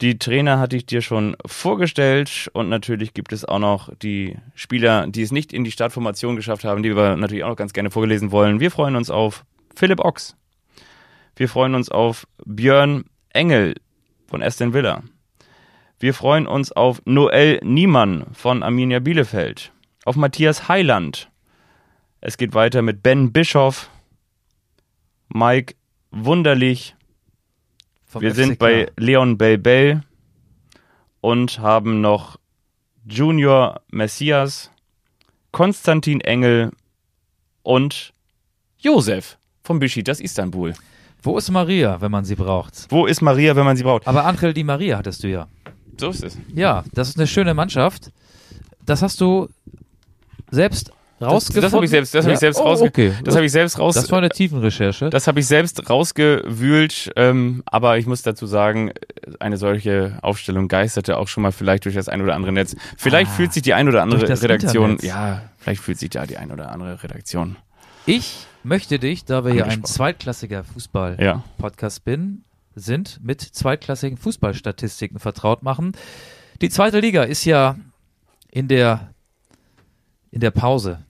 Die Trainer hatte ich dir schon vorgestellt und natürlich gibt es auch noch die Spieler, die es nicht in die Startformation geschafft haben, die wir natürlich auch noch ganz gerne vorgelesen wollen. Wir freuen uns auf Philipp Ochs. Wir freuen uns auf Björn Engel von Aston Villa. Wir freuen uns auf Noel Niemann von Arminia Bielefeld. Auf Matthias Heiland. Es geht weiter mit Ben Bischoff, Mike Wunderlich, wir sind bei Leon Bell Bell und haben noch Junior Messias, Konstantin Engel und Josef vom Besiktas Istanbul. Wo ist Maria, wenn man sie braucht? Wo ist Maria, wenn man sie braucht? Aber Angel Di Maria hattest du ja. So ist es. Ja, das ist eine schöne Mannschaft. Das hast du selbst Das, rausgefunden. das habe ich selbst, das habe Ja? ich selbst oh, rausge okay. das habe ich selbst raus Das war eine Tiefenrecherche. das habe ich selbst rausgewühlt, ähm, aber ich muss dazu sagen, eine solche Aufstellung geisterte auch schon mal vielleicht durch das ein oder andere Netz. Vielleicht Ah, fühlt sich die ein oder andere das Redaktion, Internet. ja, vielleicht fühlt sich da die ein oder andere Redaktion. Ich möchte dich, da wir hier ein zweitklassiger Fußball-Podcast Ja. bin, sind mit zweitklassigen Fußballstatistiken vertraut machen. Die zweite Liga ist ja in der, in der Pause.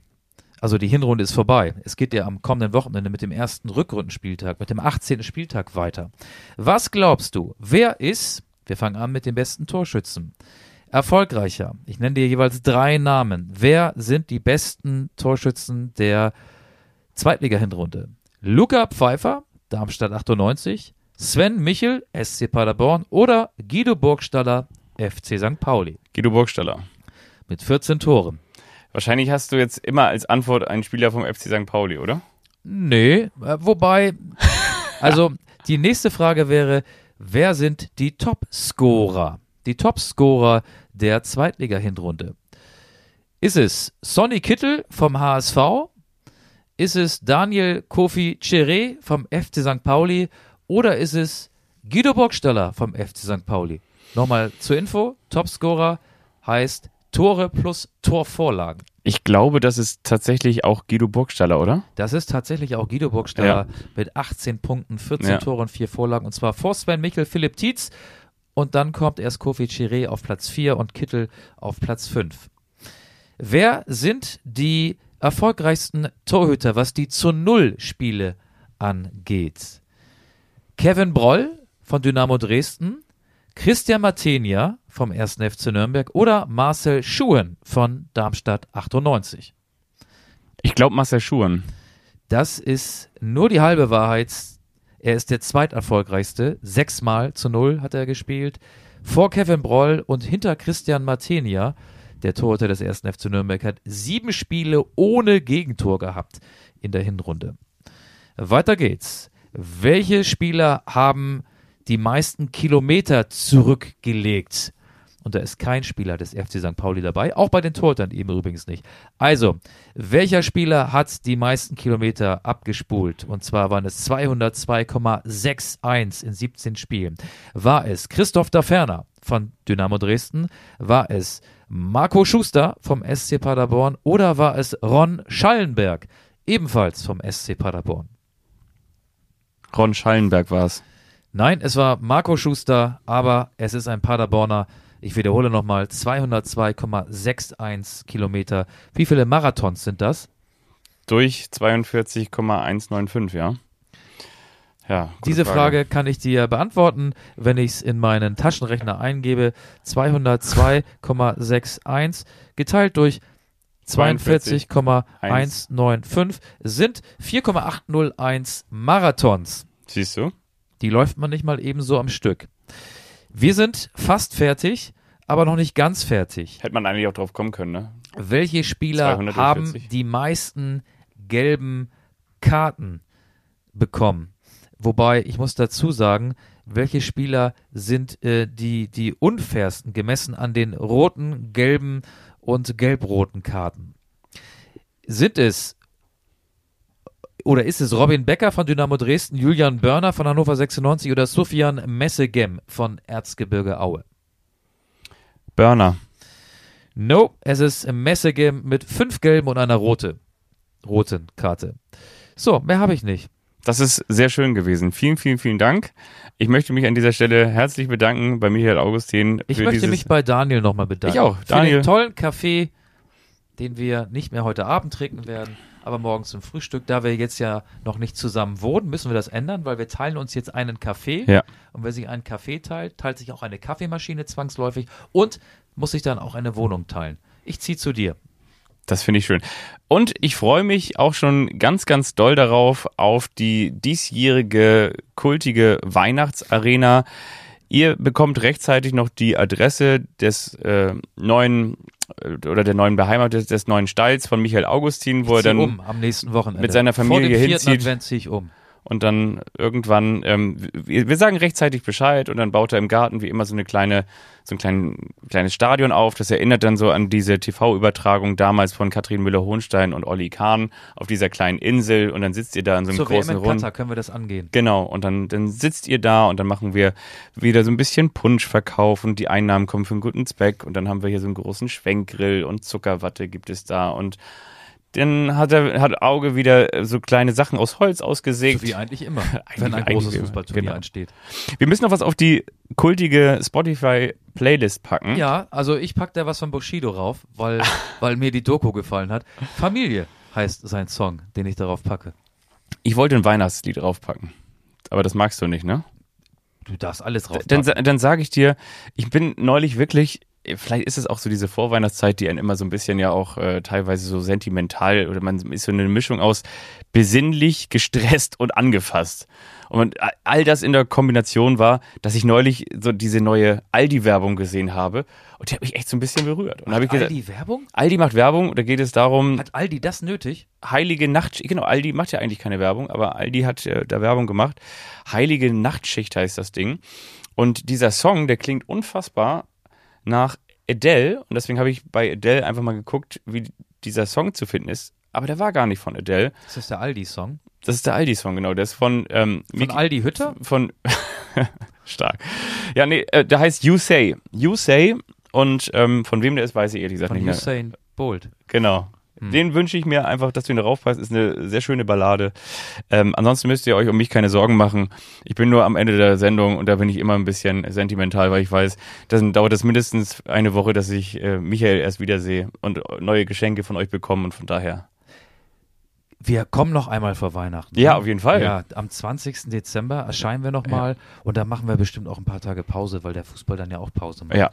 Also die Hinrunde ist vorbei. Es geht ja am kommenden Wochenende mit dem ersten Rückrundenspieltag, mit dem 18. Spieltag weiter. Was glaubst du, wer ist, wir fangen an mit den besten Torschützen, erfolgreicher? Ich nenne dir jeweils drei Namen. Wer sind die besten Torschützen der Zweitliga-Hinrunde? Luca Pfeiffer, Darmstadt 98, Sven Michel, SC Paderborn oder Guido Burgstaller, FC St. Pauli Guido Burgstaller. mit 14 Toren. Wahrscheinlich hast du jetzt immer als Antwort einen Spieler vom FC St. Pauli, oder? Nee, äh, wobei, also die nächste Frage wäre, wer sind die Topscorer? Die Topscorer der Zweitliga-Hinrunde. Ist es Sonny Kittel vom HSV? Ist es Daniel Kofi Cheré vom FC St. Pauli? Oder ist es Guido Burgstaller vom FC St. Pauli? Nochmal zur Info, Topscorer heißt Tore plus Torvorlagen. Ich glaube, das ist tatsächlich auch Guido Burgstaller, oder? Das ist tatsächlich auch Guido Burgstaller mit 18 Punkten, 14 Ja. Tore und 4 Vorlagen. Und zwar vor Sven Michel, Philipp Tietz. Und dann kommt erst Kofi Chiré auf Platz 4 und Kittel auf Platz 5. Wer sind die erfolgreichsten Torhüter, was die zu Null Spiele angeht? Kevin Broll von Dynamo Dresden, Christian Matenia vom 1. FC Nürnberg oder Marcel Schuhen von Darmstadt 98. Ich glaube Marcel Schuhen. Das ist nur die halbe Wahrheit. Er ist der zweiterfolgreichste. Sechsmal zu null hat er gespielt. Vor Kevin Broll und hinter Christian Matenia, der Torhüter des 1. FC Nürnberg, hat sieben Spiele ohne Gegentor gehabt in der Hinrunde. Weiter geht's. Welche Spieler haben die meisten Kilometer zurückgelegt? Und da ist kein Spieler des FC St. Pauli dabei, auch bei den Torhütern eben übrigens nicht. Also, welcher Spieler hat die meisten Kilometer abgespult? Und zwar waren es 202,61 in 17 Spielen. War es Christoph Daferner von Dynamo Dresden? War es Marco Schuster vom SC Paderborn? Oder war es Ron Schallenberg, ebenfalls vom SC Paderborn? Ron Schallenberg war es. Nein, es war Marco Schuster, aber es ist ein Paderborner. Ich wiederhole nochmal, 202,61 Kilometer. Wie viele Marathons sind das? Durch 42,195, ja. Ja, Diese Frage. kann ich dir beantworten, wenn ich es in meinen Taschenrechner eingebe. 202,61 geteilt durch 42,195 sind 4,801 Marathons. Siehst du? Die läuft man nicht mal ebenso am Stück. Wir sind fast fertig, aber noch nicht ganz fertig. Hätte man eigentlich auch drauf kommen können, ne? Welche Spieler 240. haben die meisten gelben Karten bekommen? Wobei, ich muss dazu sagen, welche Spieler sind äh, die, die unfairsten gemessen an den roten, gelben und gelb-roten Karten? Sind es oder ist es Robin Becker von Dynamo Dresden, Julian Börner von Hannover 96 oder Sofian Messegem von Erzgebirge Aue? Burner. No, es ist Messegem mit fünf gelben und einer rote, roten Karte. So, mehr habe ich nicht. Das ist sehr schön gewesen. Vielen, vielen, vielen Dank. Ich möchte mich an dieser Stelle herzlich bedanken bei Michael Augustin. Ich für möchte mich bei Daniel nochmal bedanken. Ich auch. Für Daniel. den tollen Kaffee, den wir nicht mehr heute Abend trinken werden, aber morgens zum Frühstück. Da wir jetzt ja noch nicht zusammen wohnen, müssen wir das ändern, weil wir teilen uns jetzt einen Kaffee. Ja. Und wer sich einen Kaffee teilt, teilt sich auch eine Kaffeemaschine zwangsläufig und muss sich dann auch eine Wohnung teilen. Ich ziehe zu dir. Das finde ich schön. Und ich freue mich auch schon ganz, ganz doll darauf, auf die diesjährige kultige Weihnachtsarena. Ihr bekommt rechtzeitig noch die Adresse des äh, neuen äh, oder der neuen Beheimatet des neuen Stalls von Michael Augustin, wo er Ich zieh dann um am nächsten Wochenende. mit seiner Vor Familie dem vierten hinzieht. Advent ziehe ich um. Und dann irgendwann, ähm, wir, sagen rechtzeitig Bescheid und dann baut er im Garten wie immer so eine kleine, so ein klein, kleines Stadion auf. Das erinnert dann so an diese TV-Übertragung damals von Katrin Müller-Hohenstein und Olli Kahn auf dieser kleinen Insel und dann sitzt ihr da in so einem WM großen in Rund. Können wir das angehen. Genau, und dann, dann sitzt ihr da und dann machen wir wieder so ein bisschen Punschverkauf und die Einnahmen kommen für einen guten Zweck und dann haben wir hier so einen großen Schwenkgrill und Zuckerwatte gibt es da und dann hat er hat Auge wieder äh, so kleine Sachen aus Holz ausgesägt. Wie eigentlich immer, Eigentlich- wenn ein großes Fußballturnier genau. ansteht. Wir müssen noch was auf die kultige Spotify-Playlist packen. Ja, also ich pack da was von Bushido rauf, weil, weil mir die Doku gefallen hat. Familie heißt sein Song, den ich darauf packe. Ich wollte ein Weihnachtslied draufpacken. Aber das magst du nicht, ne? Du darfst alles drauf Dann, dann sage ich dir, ich bin neulich wirklich, vielleicht ist es auch so diese Vorweihnachtszeit, die einen immer so ein bisschen ja auch äh, teilweise so sentimental oder man ist so eine Mischung aus besinnlich, gestresst und angefasst. Und all das in der Kombination war, dass ich neulich so diese neue Aldi-Werbung gesehen habe und die hat mich echt so ein bisschen berührt. Und da habe ich gesagt, Aldi Werbung? Aldi macht Werbung und da geht es darum, Hat Aldi das nötig? Heilige Nachtschicht, genau, Aldi macht ja eigentlich keine Werbung, aber Aldi hat äh, da Werbung gemacht. Heilige Nachtschicht heißt das Ding. Und dieser Song, der klingt unfassbar nach Adele. Und deswegen habe ich bei Adele einfach mal geguckt, wie dieser Song zu finden ist. Aber der war gar nicht von Adele. Das ist der Aldi-Song. Das ist der Aldi-Song, genau. Der ist von, ähm, Von Miki- Aldi Hütter? von stark. Ja, nee, äh, der heißt You Say. You Say. Und ähm, von wem der ist, weiß ich ehrlich gesagt Von nicht mehr. Usain Bolt. Genau. Den wünsche ich mir einfach, dass du ihn raufpasst. Ist eine sehr schöne Ballade. Ähm, ansonsten müsst ihr euch um mich keine Sorgen machen. Ich bin nur am Ende der Sendung und da bin ich immer ein bisschen sentimental, weil ich weiß, dann dauert es mindestens eine Woche, dass ich äh, Michael erst wiedersehe und neue Geschenke von euch bekomme und von daher. Wir kommen noch einmal vor Weihnachten. Ja, auf jeden Fall. Ja, am 20. Dezember erscheinen wir nochmal und da machen wir bestimmt auch ein paar Tage Pause, weil der Fußball dann ja auch Pause macht. Ja.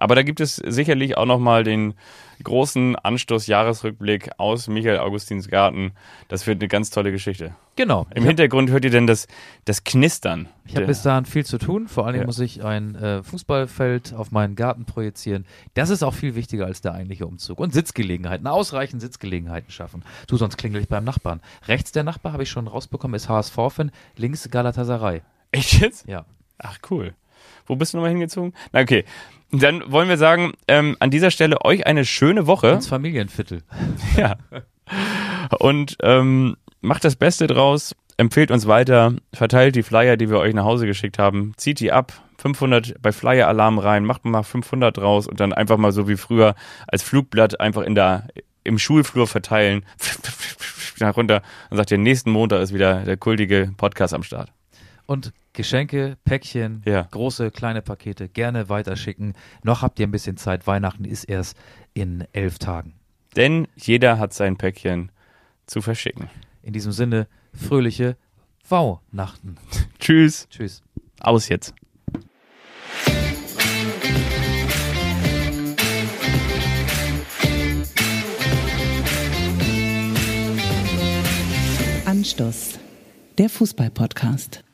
Aber da gibt es sicherlich auch nochmal den großen Anstoß-Jahresrückblick aus Michael Augustins Garten. Das wird eine ganz tolle Geschichte. Genau. Im Hintergrund hört ihr denn das, das Knistern. Ich habe bis dahin viel zu tun. Vor allem Ja. muss ich ein äh, Fußballfeld auf meinen Garten projizieren. Das ist auch viel wichtiger als der eigentliche Umzug. Und Sitzgelegenheiten, ausreichend Sitzgelegenheiten schaffen. Du, sonst klingel ich beim Nachbarn. Rechts der Nachbar, habe ich schon rausbekommen, ist HSV-Fan. Links Galatasaray. Echt jetzt? Ja. Ach, cool. Wo bist du nochmal hingezogen? Na, okay. Dann wollen wir sagen, ähm, an dieser Stelle euch eine schöne Woche. Ins Familienviertel. Ja. Und ähm, macht das Beste draus, empfehlt uns weiter, verteilt die Flyer, die wir euch nach Hause geschickt haben, zieht die ab, 500 bei Flyer Alarm rein, macht mal 500 draus und dann einfach mal so wie früher als Flugblatt einfach in der im Schulflur verteilen, nach runter und sagt ihr, nächsten Montag ist wieder der kultige Podcast am Start. Und Geschenke, Päckchen, Ja. große, kleine Pakete gerne weiterschicken. Noch habt ihr ein bisschen Zeit. Weihnachten ist erst in elf Tagen. Denn jeder hat sein Päckchen zu verschicken. In diesem Sinne, fröhliche Wow-Nachten. Tschüss, Tschüss. aus jetzt. Anstoß, der Fußball-Podcast.